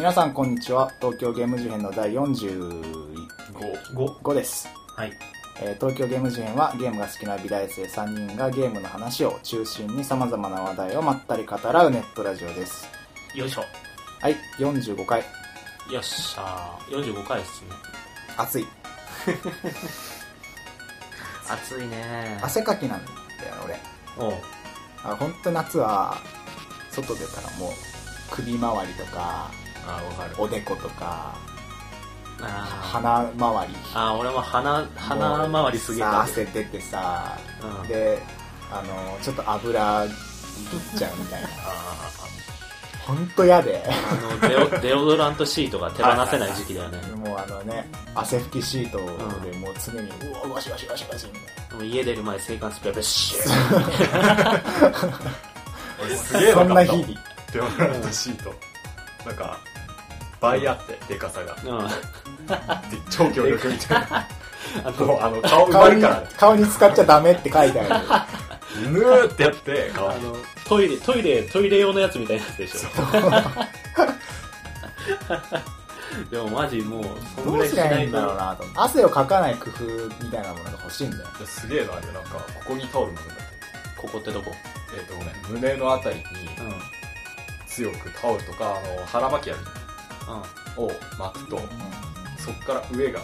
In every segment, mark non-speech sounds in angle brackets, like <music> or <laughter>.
皆さんこんにちは。東京ゲーム事変の第45 5です、はい。えー東京ゲーム事変はゲームが好きな美大生3人がゲームの話を中心に様々な話題をまったり語らうネットラジオです。よいしょ。はい45回。よっしゃー。45回ですね。暑い。<laughs> 暑いね汗かきなんだよ俺。おう。あ本当夏は外出たらもう首周りとかあわかる。おでことかあー。鼻周り。あー俺も鼻鼻周りすげえ汗出てさうん。であのちょっと油いっちゃうみたいな。あ本当嫌で。あのデオデオドラントシートが手放せない時期だよね。<laughs> もうあのね汗拭きシートでもう常にうわワシワシワシワシみたいな。もう家出る前制汗スプレーベッシュ俺 <laughs> すげえそんな分かった日々。デオドラントシート。なんか倍あってでかさが。うん。で超強力みたいな。<laughs> あのあの顔埋まから。顔に使っちゃダメって書いてあぬーってやって顔に。あのトイレトイレトイレ用のやつみたいなやつでしょ。<laughs> でもマジもうそんぐらいしないんだろうなと思って。汗をかかない工夫みたいなものが欲しいんだよ。すげえのあるよ。なんかここにタオル巻くんだってここってどこ？えっ、とごめん胸のあたりにうん。うん強くタオルとかあの腹巻きあるを巻くとそっから上が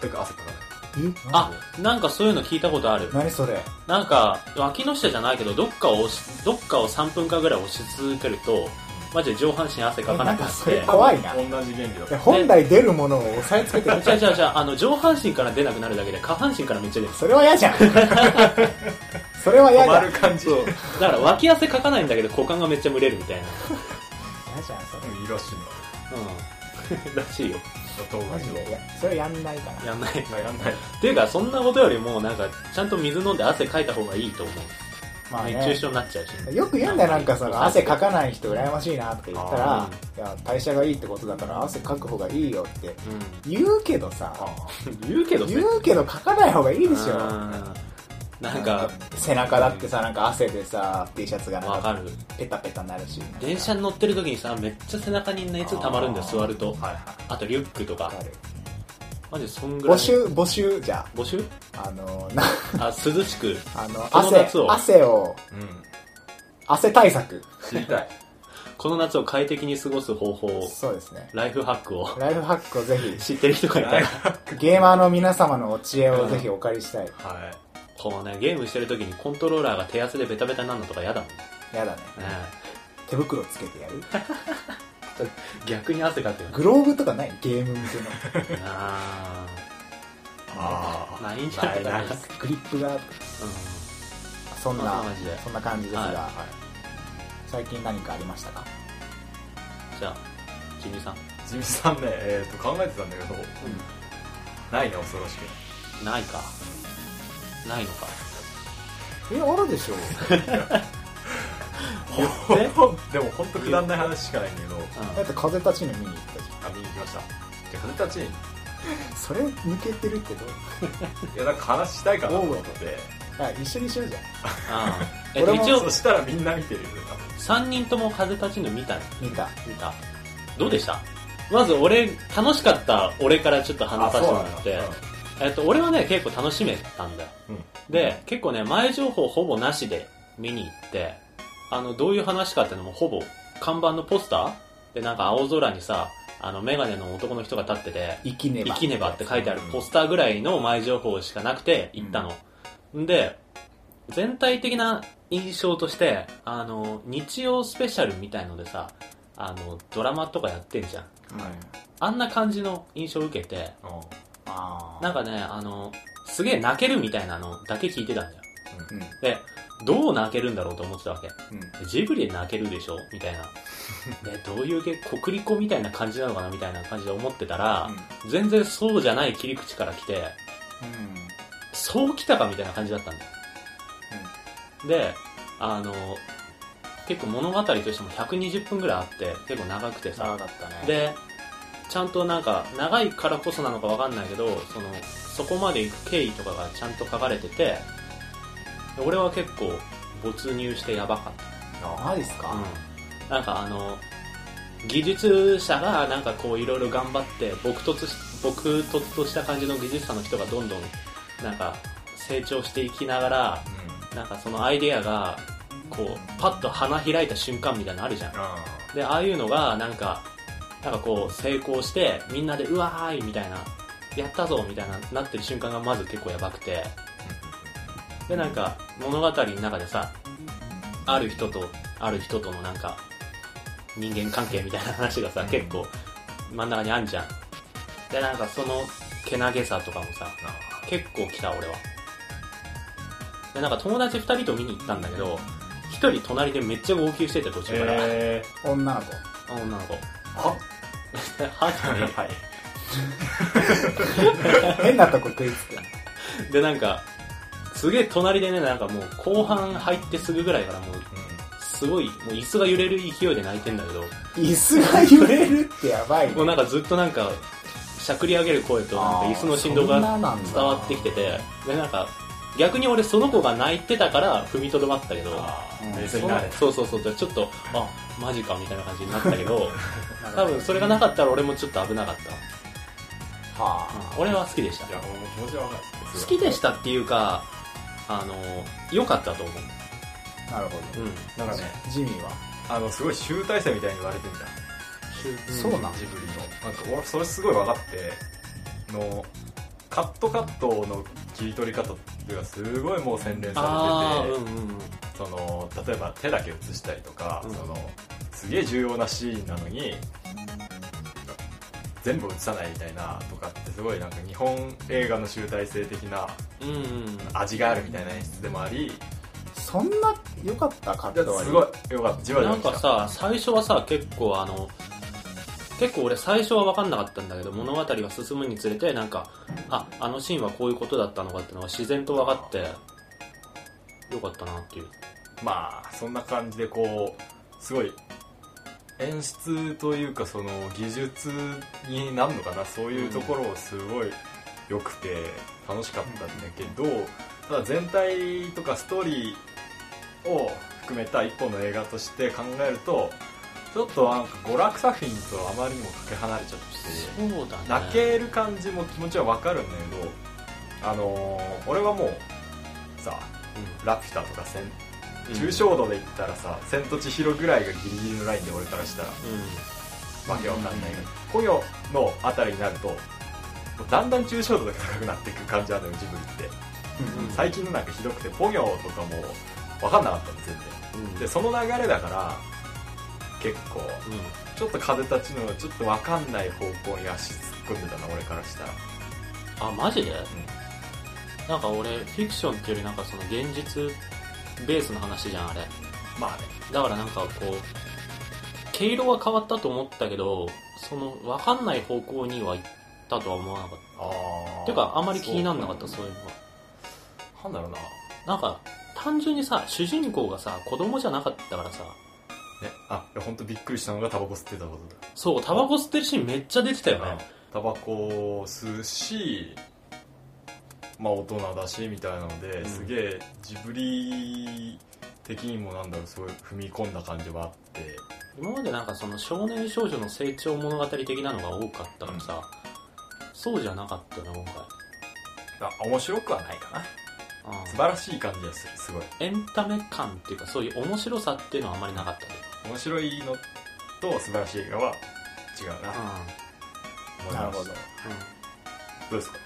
全く汗かかない。え？あなんかそういうの聞いたことある。何それ？なんか脇の下じゃないけどどっかを押しどっかを3分間ぐらい押し続けるとマジで上半身汗かかなくなって。怖いな。同じ原理だでと本来出るものを押さえつけてる。<laughs> 違う違う違う。あの上半身から出なくなるだけで下半身からめっちゃ出る。それは嫌じゃん。<laughs> それは嫌止じゃん。まる感じ。そう。だから脇汗かかないんだけど股間がめっちゃ蒸れるみたいな。嫌じゃんそれ。うんいいらしいうん。<laughs> らしいよ。マジでいやそれやんないかなやんない。やんない。っていうかそんなことよりもなんかちゃんと水飲んで汗かいた方がいいと思う、まあ熱中ね症になっちゃうし。よく言うんだよなんかその汗かかない人羨ましいなとか言ったらあいや代謝がいいってことだから汗かく方がいいよってう言うけどさん <laughs> 言うけど言うけどかかない方がいいでしょ。うんなんか背中だってさなんか汗でさ T シャツがなんかわかる。ペタペタになるし。電車に乗ってる時にさめっちゃ背中に熱溜まるんだよ座ると。はいはいあとリュックとか。わかる。マジそんぐらい。募集募集じゃ募集？ああのなあ涼しく。あのこの汗夏を。汗をうん。汗対策。知りたい。<laughs> この夏を快適に過ごす方法を。そうですね。ライフハックを。ライフハックをぜひ。知ってる人がいたら。ゲーマーの皆様のお知恵をぜひお借りしたい。はいこうねゲームしてる時にコントローラーが手汗でベタベタになるのとか嫌だもんね。やだね。手袋つけてやる。<laughs> 逆に汗かくよグローブとかない？ゲーム向けの。あ <laughs> あー。ないんじゃないか。なグリップが。うそんなそんな感じですが、はい。はい最近何かありましたか？んじゃあジミーさん。地味さんねえっ、と考えてたんだけど。ないね恐ろしく。ないかないのか。えあるでしょ。<laughs> でも本当くだんない話しかないんだけど。だって風立ちぬ見に行ったじあ見に行きました。じゃあ風立ちにゃんそれ抜けてるけど。<laughs> いやなんか話したいかなと思って。あ一緒にしようじゃん。あーえっと俺も一応そしたらみんな見てるよ。ね3人とも風立ちぬ見た。見た。見た。どうでした？まず俺楽しかった俺からちょっと話させてもらってえっと、俺はね結構楽しめたんだよ。うん。で結構ね前情報ほぼなしで見に行ってあのどういう話かっていうのもほぼ看板のポスターでなんか青空にさあのメガネの男の人が立ってて生きねば。生きねばって書いてあるポスターぐらいの前情報しかなくて行ったの。んで、全体的な印象として、あの、日曜スペシャルみたいのでさ、あの、ドラマとかやってんじゃん。うんあんな感じの印象を受けて、あなんかね、あの、すげえ泣けるみたいなのだけ聞いてたんだよ。ーうん。で、どう泣けるんだろうと思ってたわけ。うん。ジブリで泣けるでしょ？みたいな。<laughs> で、どういう系、国立みたいな感じなのかな？みたいな感じで思ってたら、全然そうじゃない切り口から来て、うんそう来たかみたいな感じだったんだよ。で、あの、結構物語としても120分ぐらいあって、結構長くてさ、長かったね。で、ちゃんとなんか、長いからこそなのかわかんないけど、その、そこまで行く経緯とかがちゃんと書かれてて、で俺は結構没入してやばかった。マジっすか、うん。なんかあの、技術者がなんかこういろいろ頑張って朴突し朴突とした感じの技術者の人がどんどんなんか成長していきながらなんかそのアイデアがこうパッと花開いた瞬間みたいなのあるじゃんあでああいうのがなんかなんかこう成功してみんなでうわーいみたいなやったぞみたいななってる瞬間がまず結構やばくて。でなんか物語の中でさある人とある人とのなんか人間関係みたいな話がさ、うん。結構真ん中にあんじゃん。でなんかそのけなげさとかもさ結構来た俺は。でなんか友達2人と見に行ったんだけど1人隣でめっちゃ号泣してて途中から、え女の子。女の子ー、あはじめはい。変なとこ食いつくでなんかすげえ隣でねなんかもう後半入ってすぐぐらいからもうすごいもう椅子が揺れる勢いで泣いてんだけど。椅子が揺れるってやばいね。もうなんかずっとなんかしゃくり上げる声となんか椅子の振動が伝わってきてて。でなんか逆に俺その子が泣いてたから踏みとどまったけどその静になれた。そうそうそう。ちょっとあマジかみたいな感じになったけど <laughs> 多分それがなかったら俺もちょっと危なかった。わ、はうん。俺は好きでした。いやもう気持ちはわかる。好きでしたっていうかあの良かったと思う。あなるほうん。なんかねどジミーはあのすごい集大成みたいに言われてんじゃん。そうなんジブリの。なんか俺それすごい分かってのカットカットの切り取り方っていうのがすごいもう洗練されてて、うんうんうんその例えば手だけ映したりとか、うん。そのすげえ重要なシーンなのに全部映さないみたいなとかってすごいなんか日本映画の集大成的な味があるみたいな演出でもありそんな良かったカット割り？すごいよかった。じわじなんかさ最初はさ結構あの結構俺最初は分かんなかったんだけど物語が進むにつれてなんかああのシーンはこういうことだったのかっていうのが自然と分かってよかったなっていう。まあそんな感じでこうすごい演出というかその技術になるのかなそういうところをすごい良くて楽しかったんだけどただ全体とかストーリーを含めた一本の映画として考えるとちょっとなんか娯楽作品とあまりにもかけ離れちゃってそうだね。泣ける感じも気持ちはわかるんだけどあのー俺はもうさ「ラピュタ」とか「千うん。抽象度で言ったらさ「千と千尋」ぐらいがギリギリのラインで俺からしたらうわけわかんないけど「ポヨ」のあたりになるとだんだん抽象度が高くなっていく感じあるのよジブリって。うん最近のなんかひどくて「ポニョ」とかもわかんなかったの全然。んうん。でその流れだから結構。うん。ちょっと風立ちのちょっとわかんない方向に足突っ込んでたな俺からしたら。あマジで、なんか俺フィクションっていうよりなんかその現実ベースの話じゃんあれ。まあね。だからなんかこう毛色は変わったと思ったけどその分かんない方向には行ったとは思わなかった。ああていうかあんまり気になんなかったそそういうのは。なんだろうな。なんか単純にさ主人公がさ子供じゃなかったからさねあいや本当びっくりしたのがタバコ吸ってたことだ。そうタバコ吸ってるシーンめっちゃ出てたよね。タバコを吸うしまあ大人だしみたいなので、うん。すげえジブリ的にもなんだろうすごい踏み込んだ感じはあって。今までなんかその少年少女の成長物語的なのが多かったからさ、そうじゃなかったな今回。あ面白くはないかな。うん。素晴らしい感じがするすごい。エンタメ感っていうかそういう面白さっていうのはあんまりなかった面白いのと素晴らしい映画は違うな、思いなるほど。どうですか？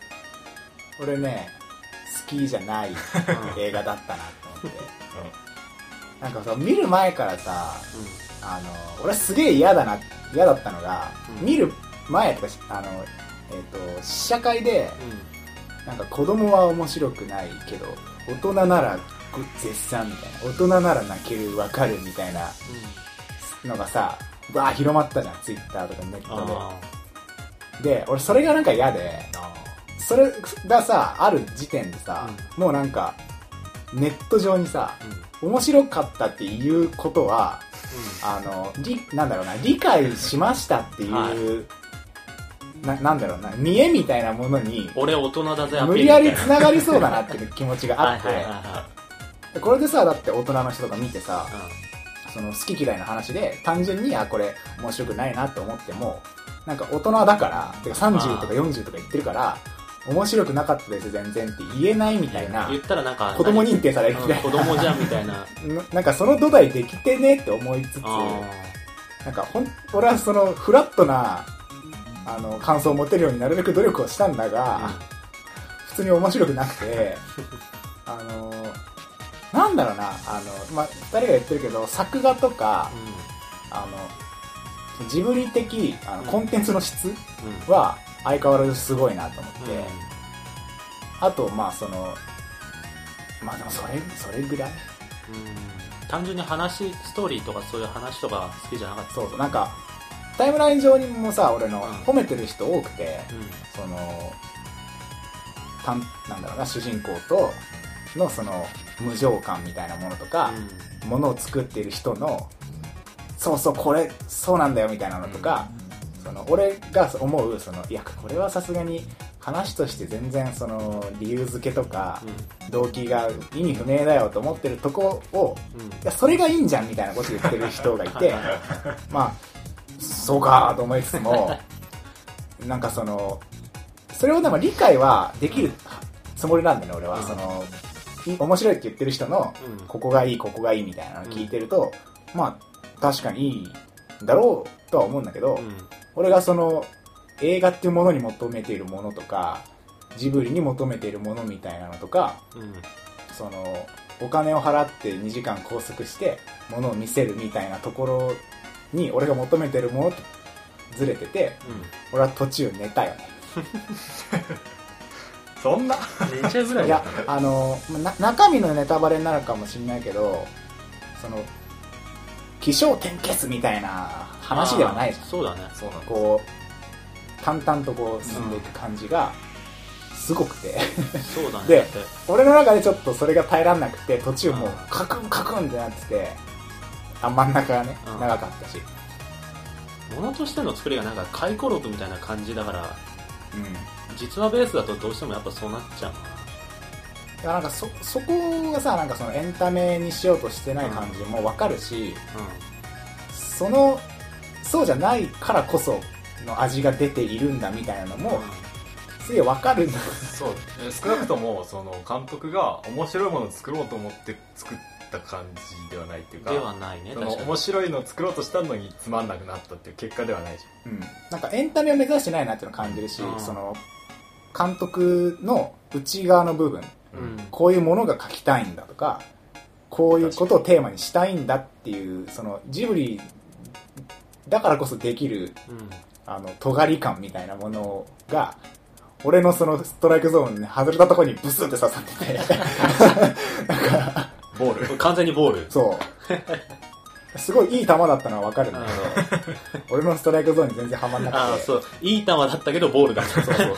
俺ね好きじゃないう <laughs> ん映画だったなと思って。なんかさ見る前からさあの俺すげえ嫌だな嫌だったのが、うん。見る前とかしあのえっ、と試写会でうん。なんか子供は面白くないけど大人ならご絶賛みたいな大人なら泣けるわかるみたいなのがさわー広まったじゃんツイッターとかネッうんトあでで俺それがなんか嫌であそれがさある時点でさ、もうなんかネット上にさーうん。面白かったっていうことはあのりなんだろうな理解しましたっていう、はい。ななんだろうな見栄みたいなものに俺大人だぜ無ル理やり繋がりそうだなっていう気持ちがあって。これでさだって大人の人とか見てさその好き嫌いの話で単純にあこれ面白くないなって思ってもなんか大人だからてか30とか40とか言ってるから面白くなかったです全然って言えないみたいな言ったらなんか子供認定されるみたいうん子供じゃんみたいな。<laughs> ななんかその土台できてねって思いつつあなんかほん俺はそのフラットなあの感想を持てるようになるべく努力をしたんだが、あ普通に面白くなくてあのなんだろうなあの、まあ、2人が言ってるけど作画とかあのジブリ的あのうん。コンテンツの質うん。うんは相変わらずすごいなと思って、うん。あとまあそのまあでもそれそれぐらい？うん。単純に話ストーリーとかそういう話とか好きじゃなかった？そうそうなんかタイムライン上にもさ俺のうん。褒めてる人多くて、うそのたんなんだろうな主人公とのその無情感みたいなものとか、ん。ものを作っている人のそうそうこれそうなんだよみたいなのとか、その俺が思うそのいやこれはさすがに話として全然その理由付けとかうん。動機が意味不明だよと思ってるとこをうん。いやそれがいいんじゃんみたいなこと言ってる人がいて <laughs> まあそうかと思いつつも <laughs> なんかそのそれをでも理解はできるつもりなんだよね俺は、うん。そのい面白いって言ってる人のうん。ここがいいここがいいみたいなのを聞いてると、まあ確かにいいんだろうとは思うんだけど、うん。俺がその映画っていうものに求めているものとかジブリに求めているものみたいなのとかうん。そのお金を払って2時間拘束して物を見せるみたいなところに俺が求めてるものとずれてて俺は途中寝たよね <laughs> そんな？うん寝ちゃうぐらい。いやあのな中身のネタバレになるかもしれないけどその起承転結みたいな話ではないじゃん。そうだね。そうなんだこう淡々とこう進んでいく感じがすごくて。そうだね。で俺の中でちょっとそれが耐えらんなくて途中もううん。カクンカクンってなっててあ真ん中がねうん。長かったし。物としての作りがなんか回顧録みたいな感じだからうん実話ベースだとどうしてもやっぱそうなっちゃうだからなんかそそこがさなんかそのエンタメにしようとしてない感じもわかるし、なそのそうじゃないからこその味が出ているんだみたいなのうん。もすげえわかるんだそう。え少なくともその監督が面白いものを作ろうと思って作った感じではないっていうかではないねその確かに。面白いのを作ろうとしたのにつまんなくなったっていう結果ではないじうん、なんかエンタメを目指してないなっていうのを感じるし、うん。その監督の内側の部分こういうものが書きたいんだとかこういうことをテーマにしたいんだっていうそのジブリだからこそできるうん。あの尖り感みたいなものが俺のそのストライクゾーンに外れたところにブスって刺さってて。<laughs> なんかボール完全にボール。そうすごいいい球だったのは分かるんだけど俺のストライクゾーンに全然ハマんなくて。ああそう。いい球だったけどボールだった。そうそうそう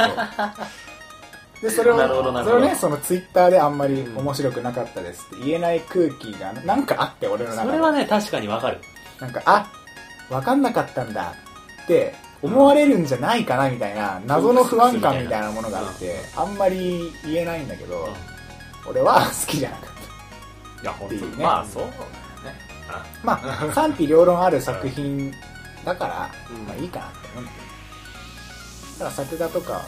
でそれをなるほどなるそほど。れをねそのツイッターであんまり面白くなかったですって言えない空気がなんかあって俺の中で。それはね確かにわかる。なんかあ分かんなかったんだって思われるんじゃないかなみたいな謎の不安感みたいなものがあってあんまり言えないんだけど俺は好きじゃなかった。いや本当に、っていうね。まあそうまあ賛否両論ある作品だからうん。まあいいかな。って思うんだけどただ作画とか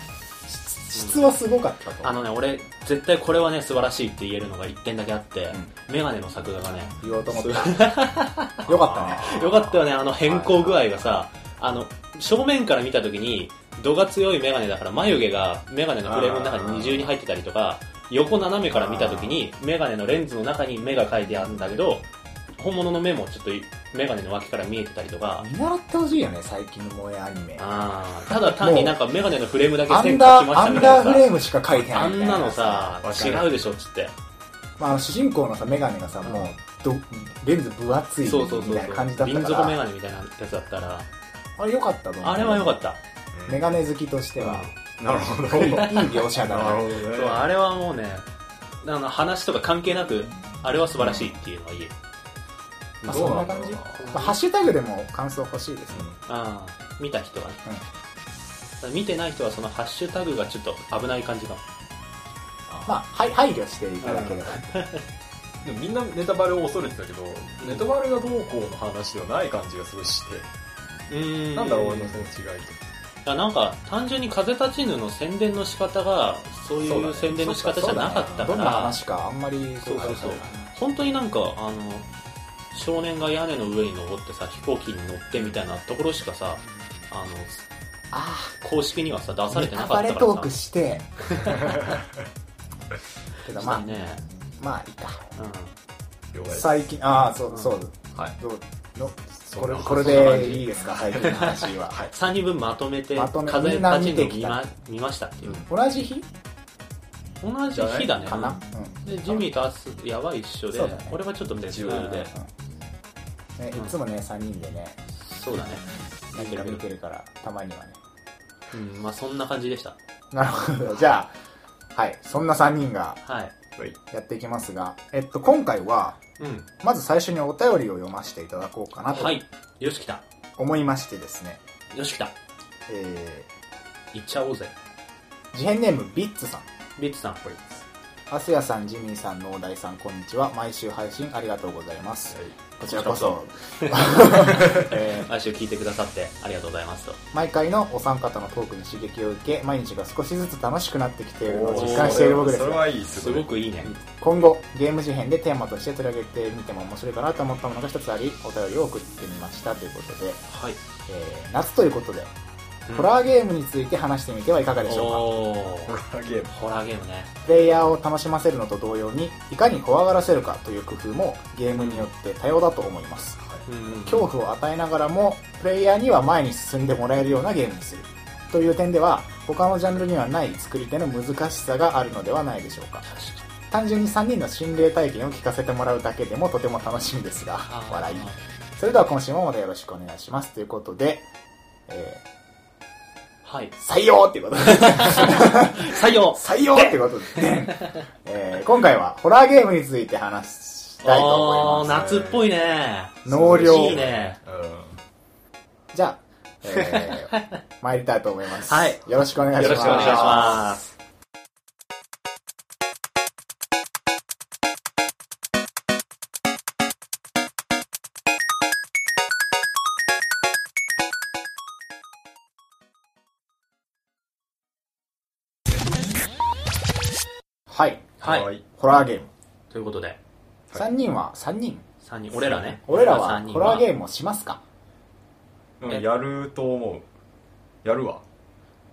質質はすごかったとあのね俺絶対これはね素晴らしいって言えるのが1点だけあって、メガネの作画がね。言おうと思った。<laughs> よかったね。よかったよねあの変更具合がさあの正面から見た時に度が強いメガネだから眉毛がメガネのフレームの中に二重に入ってたりとか横斜めから見た時にメガネのレンズの中に目が描いてあるんだけど本物の目もちょっとメガネの脇から見えてたりとか。見習ってほしいよね最近の萌えアニメ。あーただ単になんかメガネのフレームだけアン線ましたみたいなさ。ダーフレームしか書いてなあいみたいんなのさ違うでしょっつって。まあ主人公のさメガネがさもうどレンズ分厚いみそうそうそう。そたいな感じだうったか瓶底メガらネみたいなやつだったら。あれ良かったと思う。あれは良かった。メガネ好きとしては。なるほどいい描写だな。なるほどね。そうあれはもうねあの話とか関係なくあれは素晴らしいっていうのは言えるまあどうんな感じ。まあハッシュタグでも感想欲しいですね。ああ見た人は。ね、見てない人はそのハッシュタグがちょっと危ない感じがまあはい配慮していただければ。<laughs> でもみんなネタバレを恐れてたけどネタバレがどうこうの話ではない感じがすごいして、うーん。なんだろう俺のその違いいやなんか単純に風立ちぬの宣伝の仕方がそういう宣伝の仕方じゃなかったどんなから、話かあんまりそうそうそう。本当になんかあの少年が屋根の上に登ってさ飛行機に乗ってみたいなところしかさあのあ公式にはさ出あされてなかったからさ。バレトークして。<laughs> けどまあね、まあいいか。う了解です。最近ああそうそう。はい。どうのこれこれでいいですか？最近の話は、<laughs> はい。ん、3人分まとめてまとめ風立ちぬを見ま見ましたっていう、同じ日？同じ日だね。かな、でジミーとアスヤは一緒で、ね。俺はちょっと別で。うんね、いつもね3人でねそうだね。何か見てるからたまにはね。うんまあそんな感じでした。なるほど。じゃあはい。そんな3人がはい。はい。やっていきますが、えっと、今回はうん。まず最初にお便りを読ませていただこうかなとはい。よし来た。思いましてですね、よし来た。え行っちゃおうぜ。ー、事変ネームビッツさん。ビッツさん。はい。アスヤさんジミーさん農大さんこんにちは。毎週配信ありがとうございますこちらこそ。<laughs> えー。毎週聞いてくださってありがとうございますと。毎回のお三方のトークに刺激を受け毎日が少しずつ楽しくなってきているのを実感している僕です。がそれはいいすすごくいいね。今後ゲーム事変でテーマとして取り上げてみても面白いかなと思ったものが一つありお便りを送ってみましたということで、はい、えー夏ということで、うんホラーゲームについて話してみてはいかがでしょうか。おホーラーゲーム。ホラーゲームね。プレイヤーを楽しませるのと同様にいかに怖がらせるかという工夫もゲームによって多様だと思います。うん恐怖を与えながらもプレイヤーには前に進んでもらえるようなゲームにするという点では他のジャンルにはない作り手の難しさがあるのではないでしょうか。単純に3人の心霊体験を聞かせてもらうだけでもとても楽しみですが笑い。それでは今週もまたよろしくお願いします。ということで、えはい。ー採用っていうこと。で <laughs> 採用。採用ってことで、<laughs> えー今回はホラーゲームについて話したいと思います。夏っぽいね。納涼。いいね。じゃあ、えー、参りたいと思います。はい。よろしくお願いします。よろしくお願いしますはい。はい。ホラーゲーム。ということで。3人は、3人。三人。俺らね。俺らはホラーゲームをしますか？うんやると思う。やるわ。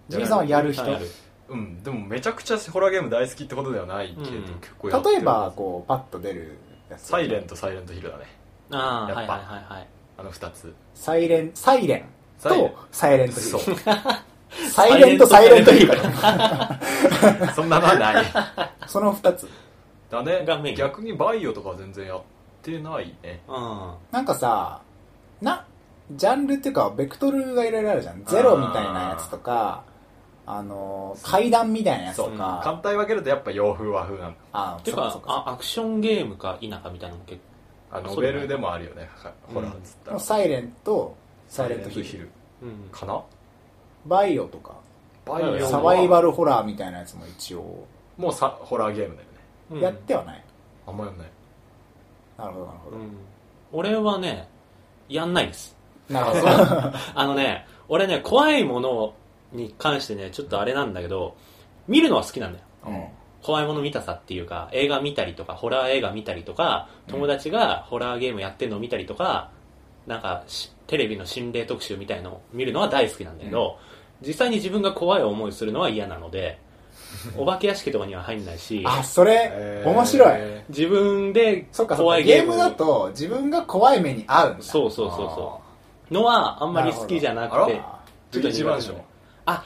ジミーさんはやる。人？やるうん。でもめちゃくちゃホラーゲーム大好きってことではないけど、うん。結構やってる例えば、こう、パッと出るやつ。サイレントサイレントヒルだね。ああはいやっぱ。はいはいはいあの2つ。サイレン、サイレンとサイレン。トヒル。<laughs> サイレントサイレントヒル。<laughs> そんなのはない。その2つ。だね。逆にバイオとかは全然やってないね。うん。なんかさ、な、ジャンルっていうか、ベクトルがいろいろあるじゃん。ゼロみたいなやつとか、あの、階段みたいなやつとそう。か、簡単に分けるとやっぱ洋風和風なの。あていうかアクションゲームか否かみたいなのも結あそうノベルでもあるよね。はホラーっつったら、サイレント、サイレントヒル。ル。構うん。かな？バイオとか、バイオはサバイバルホラーみたいなやつも一応、もうさホラーゲームだよね。うん。やってはない。あんまやんない。なるほど、なるほど。うん。俺はねやんないです。なるほど。<laughs> あのね俺ね怖いものに関してねちょっとあれなんだけど見るのは好きなんだよ。うん。怖いもの見たさっていうか映画見たりとかホラー映画見たりとか友達がホラーゲームやってるのを見たりとかなんかしテレビの心霊特集みたいのを見るのは大好きなんだけど、実際に自分が怖い思いするのは嫌なので <laughs> お化け屋敷とかには入んないしあ、それ、えー。面白い。自分でそっかそっか、怖いゲームゲームだと自分が怖い目に遭うんだ。そうそうそうそう。のはあんまり好きじゃなくてちょっとルイージマンション。あ。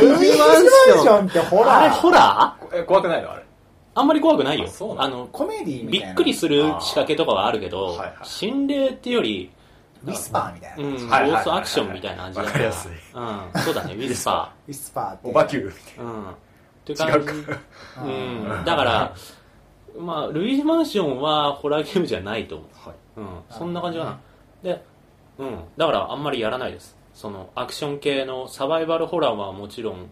ルイージマンションってホラー？あれホラー？え怖くないの？あれ。あんまり怖くないよ。あのあのコメディみたいな。びっくりする仕掛けとかはあるけど、はいはい。心霊っていうよりウィスパーみたいな。うん、ウゴはいはいはいはいーストアクションみたいな感じだわかりやすいうん、そうだね、ウィスパィスパーって。オバキューみー。うん。っていう感じ。違うかうん。だから、まあ、ルイージマンションはホラーゲームじゃないと思はい、う。うん。そんな感じかな。で、うん。だからあんまりやらないです。その、アクション系のサバイバルホラーはもちろん、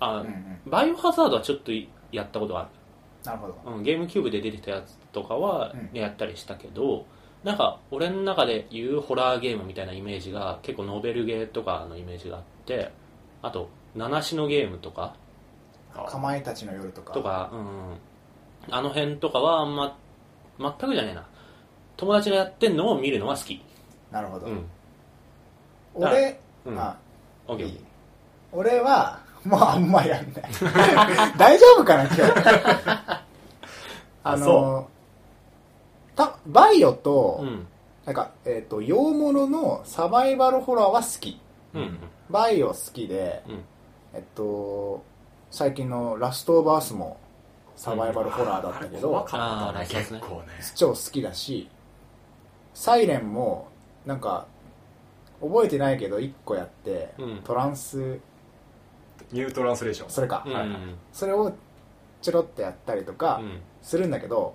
あ、うんうんバイオハザードはちょっとやったことある。なるほどうん、ゲームキューブで出てたやつとかはうんやったりしたけど、なんか俺の中で言うホラーゲームみたいなイメージが結構ノベルゲーとかのイメージがあってあと七種のゲームとか。かまいたちの夜とか。とか、うん、あの辺とかはあんま全くじゃねえな。友達がやってんのを見るのが好き。なるほど、うん。俺、うん。あオッケー。いい。俺はもうあんまやんない。<laughs> 大丈夫かな今日。<laughs> あのそたバイオと、うん。なんか、えっ、と、洋物のサバイバルホラーは好き。うん。バイオ好きで、うん。えっと、最近のラストオブアースもサバイバルホラーだったけど、怖かったあーねそうですね結構ね。超好きだし、サイレンも、なんか、覚えてないけど、1個やって、うん。トランス、ニュートランスレーション。それか、うん。はいはいそれをちょろっとやったりとかうん。するんだけど、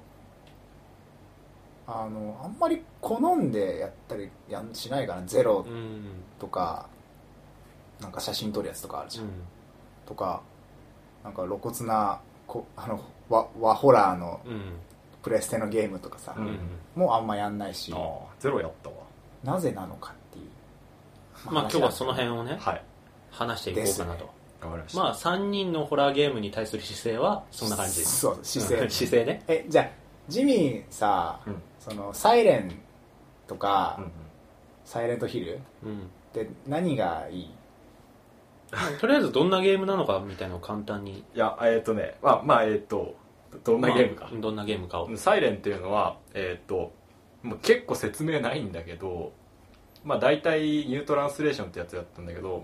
あの、あんまり好んでやったりやんしないかな、ゼロうん。とか、なんか写真撮るやつとかあるじゃん。とか、なんか露骨な、こあの、和和ホラーのうん。プレステのゲームとかさ、うん。うんもうあんまやんないし。ゼロやったわ。なぜなのかっていう。まあ今日はその辺をねはい。話していこうかなと、わかりまあ3人のホラーゲームに対する姿勢はそんな感じ。そう、姿勢。うん。姿勢ね。え、じゃあ、ジミーさ、うん。その、サイレンとか、うんうん。サイレントヒルっうん。て何がいい？とりあえずどんなゲームなのかみたいなのを簡単に。いやえっ、とねまあまあえっ、とどんなゲームか。まあ、どんなゲームかを。サイレンっていうのはえっ、ともう結構説明ないんだけどまあ大体ニュートランスレーションってやつやったんだけど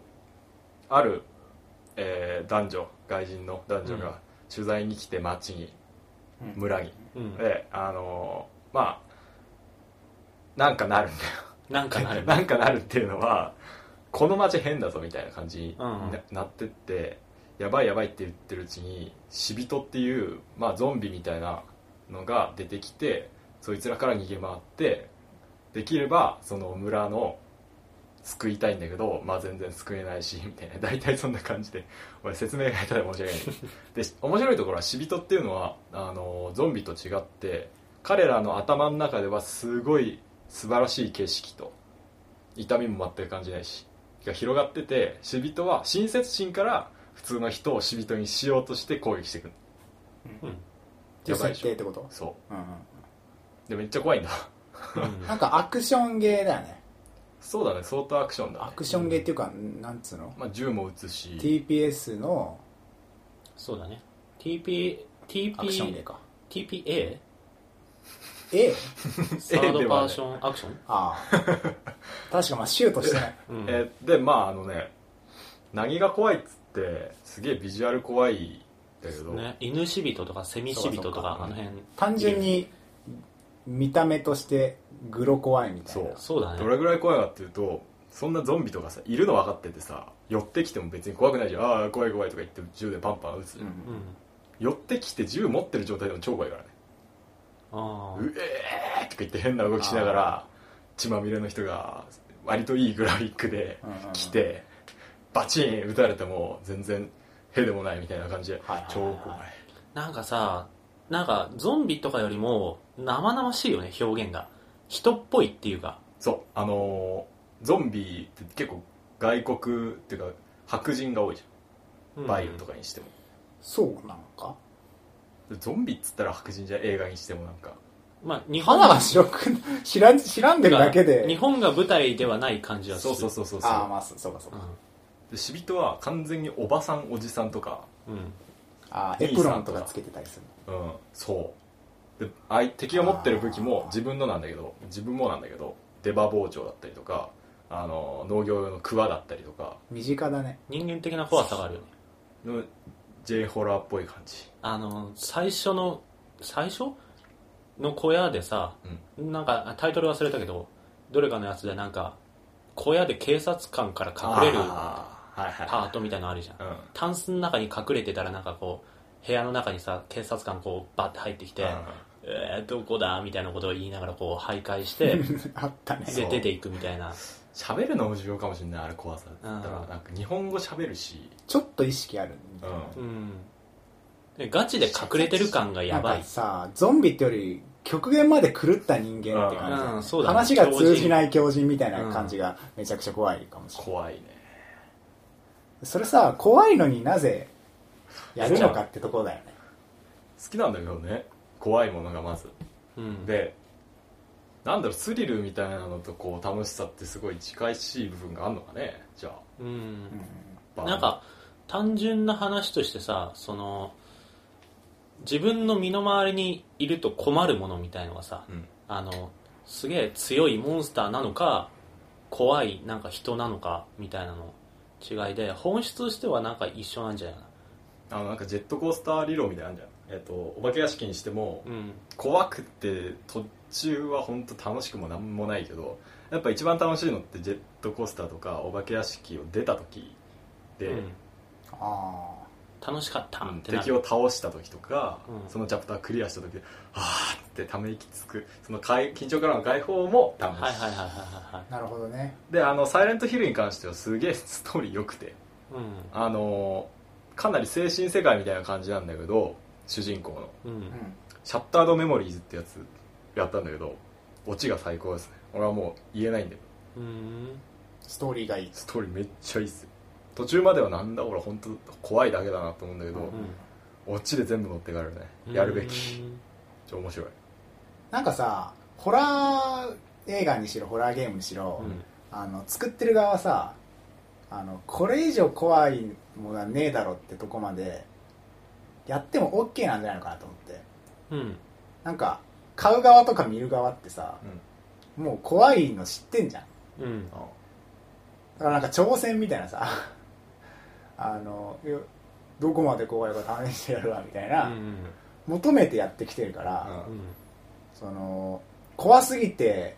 ある、えー男女外人の男女うん。が取材に来て町に、うん。村に。うんであのーまあなんかなるんだよ。なんかなる。<laughs> なんかなるっていうのはこの街変だぞみたいな感じになってってやばいやばいって言ってるうちに死人っていう、まあ、ゾンビみたいなのが出てきてそいつらから逃げ回ってできればその村の救いたいんだけど、まあ、全然救えないしみたいな。<laughs> 大体そんな感じで。俺説明が下手で申し訳ない。で面白いところは死人っていうのはあのゾンビと違って彼らの頭の中ではすごい素晴らしい景色と痛みも全く感じないしが広がってて死人は親切心から普通の人を死人にしようとして攻撃してくる。うん。っていう設定ってこと？そう。んうんうでめっちゃ怖いんだ。うん。なんかアクションゲーだよね。そうだね相当アクションだ、ね、アクションゲーっていうか、なんつうの？まあ、銃も撃つし ?TPS のそうだね TP アクションゲー TP か。TPA A? サードパーションアクション、ああ。確かまあシュートしてない。うんえーでまああのね何が怖いっつってすげえビジュアル怖いんだけど、ね、犬死人とかセミ死人とかあの辺単純に見た目としてグロ怖いみたいな。そう。そうだね。どれぐらい怖いかっていうとそんなゾンビとかさいるの分かっててさ寄ってきても別に怖くないじゃん。ああ怖い怖いとか言って銃でパンパン撃つ、うん。うん寄ってきて銃持ってる状態でも超怖いからね。あうえーとか言って変な動きしながら血まみれの人が割といいグラフィックでうんうん来てバチン撃たれても全然へでもないみたいな感じで。はいはいはい。超怖い。なんかさなんかゾンビとかよりも生々しいよね表現が人っぽいっていうか。そう。あのーゾンビって結構外国っていうか白人が多いじゃん。バイオとかにしても、そうなのか？ゾンビっつったら白人じゃん映画にしてもなんか。まあ日本肌が白く、<laughs> 知らん、知らんでるだけで。日本が舞台ではない感じはする。そうそうそうそうそう。ああ、まあ、そうそうかそうか。で死人は完全におばさんおじさんとか。うん、うんああ、エプロンとかつけてたりするうん。そうで相敵が持ってる武器も自分のなんだけど自分もなんだけど出刃包丁だったりとかあの農業用のクワだったりとか。身近だね。人間的な怖さがあるよね。の J ホラーっぽい感じ。あの最初の最初？の小屋でさ、なんかタイトル忘れたけどどれかのやつでなんか小屋で警察官から隠れるあーはいはいパートみたいなのあるじゃん。うん。タンスの中に隠れてたらなんかこう部屋の中にさ警察官こうバッて入ってきて、えー、どこだ？みたいなことを言いながらこう徘徊して <laughs> あったね。で出ていくみたいな。喋るのも重要かもしれないあれ怖さだったらうん。なんか日本語喋るし。ちょっと意識あるみたいな。うん。うん。でガチで隠れてる感がやばないんかさゾンビってより極限まで狂った人間って感じ。うん。そうだね。話が通じない狂人みたいな感じがめちゃくちゃ怖いかもしれない、怖いね。それさ怖いのになぜやるのかってところだよね。好きなんだけどね怖いものがまず。うん。でなんだろうスリルみたいなのとこう楽しさってすごい近いしい部分があるのかねじゃあ。うん。なんか単純な話としてさその自分の身の回りにいると困るものみたいのがさうん。あのすげえ強いモンスターなのか怖いなんか人なのかみたいなの違いで本質としてはなんか一緒なんじゃないかあのなんかジェットコースター理論みたいなのあるじゃんえっとお化け屋敷にしてもなうん。怖くって途中は本当楽しくもなんもないけどやっぱ一番楽しいのってジェットコースターとかお化け屋敷を出た時で、うん。あ楽しかったうんっ敵を倒した時とか、うん。そのチャプタークリアした時ではーってため息つくその解緊張からの解放も楽しい、はいはいはいはいはあなるほどね。であの「サイレントヒル」に関してはすげえストーリー良くていはいあのかなり精神世界みたいな感じなんだけど主人公の。うん。うんうんシャッタードメモリーズってやつやったんだけどオチが最高ですね。俺はもう言えないんだけどうん。ストーリーがいい。ストーリーめっちゃいいっすよ。途中まではなんだ俺本当怖いだけだなと思うんだけど、オチで全部持って帰るね。うん。やるべき。超面白い。なんかさホラー映画にしろホラーゲームにしろ、うん。あの作ってる側はさあのこれ以上怖いものはねえだろってとこまでやっても OK なんじゃないのかなと思って。うん。なんか買う側とか見る側ってさ、もう怖いの知ってんじゃん。うん。だからなんか挑戦みたいなさ <laughs> あのよどこまで怖いか試してやるわみたいな、うん求めてやってきてるから、うんうん。その怖すぎて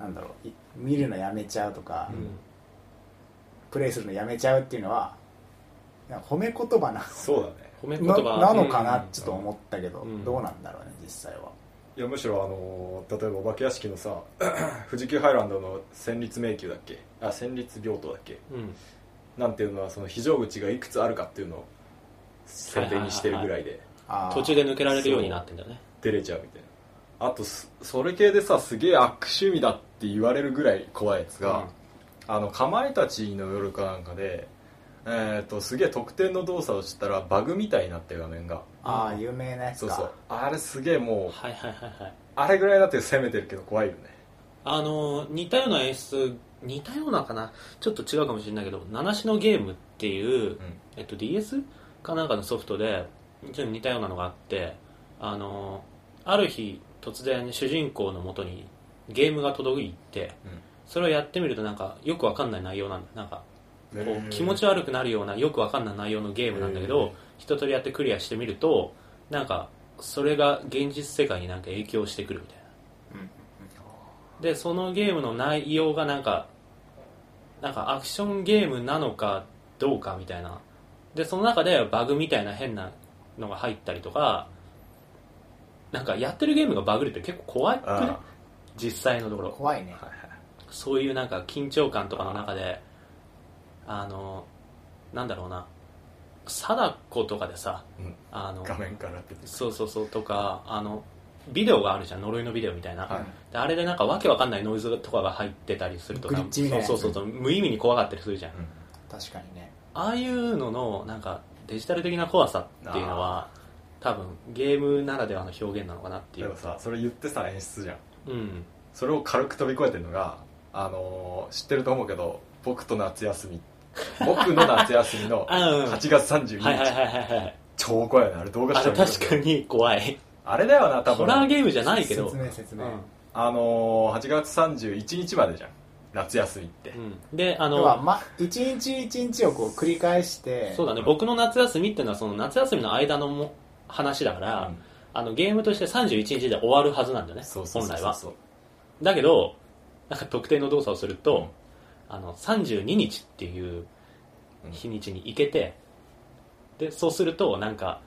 なんだろうい見るのやめちゃうとか、プレイするのやめちゃうっていうのはなんか褒め言葉なそうだね褒め言葉ななのかなちょっと思ったけど、うん。どうなんだろうね実際は。いやむしろあの例えばお化け屋敷のさ富士急ハイランドの戦慄迷宮だっけ？あ戦慄病棟だっけ？うん。なんていうのはその非常口がいくつあるかっていうのを設定にしてるぐらいで途中で抜けられるようになってんだよね。出れちゃうみたいな。あとそそれ系でさすげえ悪趣味だって言われるぐらい怖いやつが、あのかまいたちの夜かなんかでえー、とすげえ特定の動作をしたらバグみたいになってる画面が。あー有名なやつか。そうそう。あれすげえもうはいはいはいはい。あれぐらいだって攻めてるけど怖いよね。あの似たような演出似たようなかな？ちょっと違うかもしれないけど「七種のゲーム」っていう、えっと、DS かなんかのソフトでちょっと似たようなのがあってあのある日突然主人公のもとにゲームが届いてそれをやってみるとなんかよくわかんない内容なんだ。なんかこう気持ち悪くなるようなよくわかんない内容のゲームなんだけへどー一通りやってクリアしてみるとなんかそれが現実世界になんか影響してくるみたいな。うん。でそのゲームの内容がなんかなんかアクションゲームなのかどうかみたいな。でその中でバグみたいな変なのが入ったりとかなんかやってるゲームがバグるって結構怖くねあ実際のところ。怖いね。そういうなんか緊張感とかの中であのなんだろうな。貞子とかでさうん。あの画面から出てそうそうそうとかあのビデオがあるじゃん呪いのビデオみたいな、はい。であれでなんかわけわかんないノイズとかが入ってたりするとグリッチみたいなやつそうそうそう無意味に怖かったりするじゃん、うん。確かにね。ああいうののなんかデジタル的な怖さっていうのは多分ゲームならではの表現なのかなっていう。でもさそれ言ってさ演出じゃん。うん。それを軽く飛び越えてるのがあのー知ってると思うけど僕と夏休み僕の夏休みの <laughs> あうん。8月31日、はいはいはいはいはい。超怖いよねあれ動画あれ確かに怖い。あれだよな多分。ホラーゲームじゃないけど。説明説明、あのー、8月31日までじゃん。夏休みって、うん、うんであのま一日一日をこう繰り返して。そうだね。僕の夏休みっていうのはその夏休みの間のも話だから、うん。あのゲームとして31日で終わるはずなんだよね本来は。だけどなんか特定の動作をすると、あの32日っていう日にちに行けて、でそうするとなんか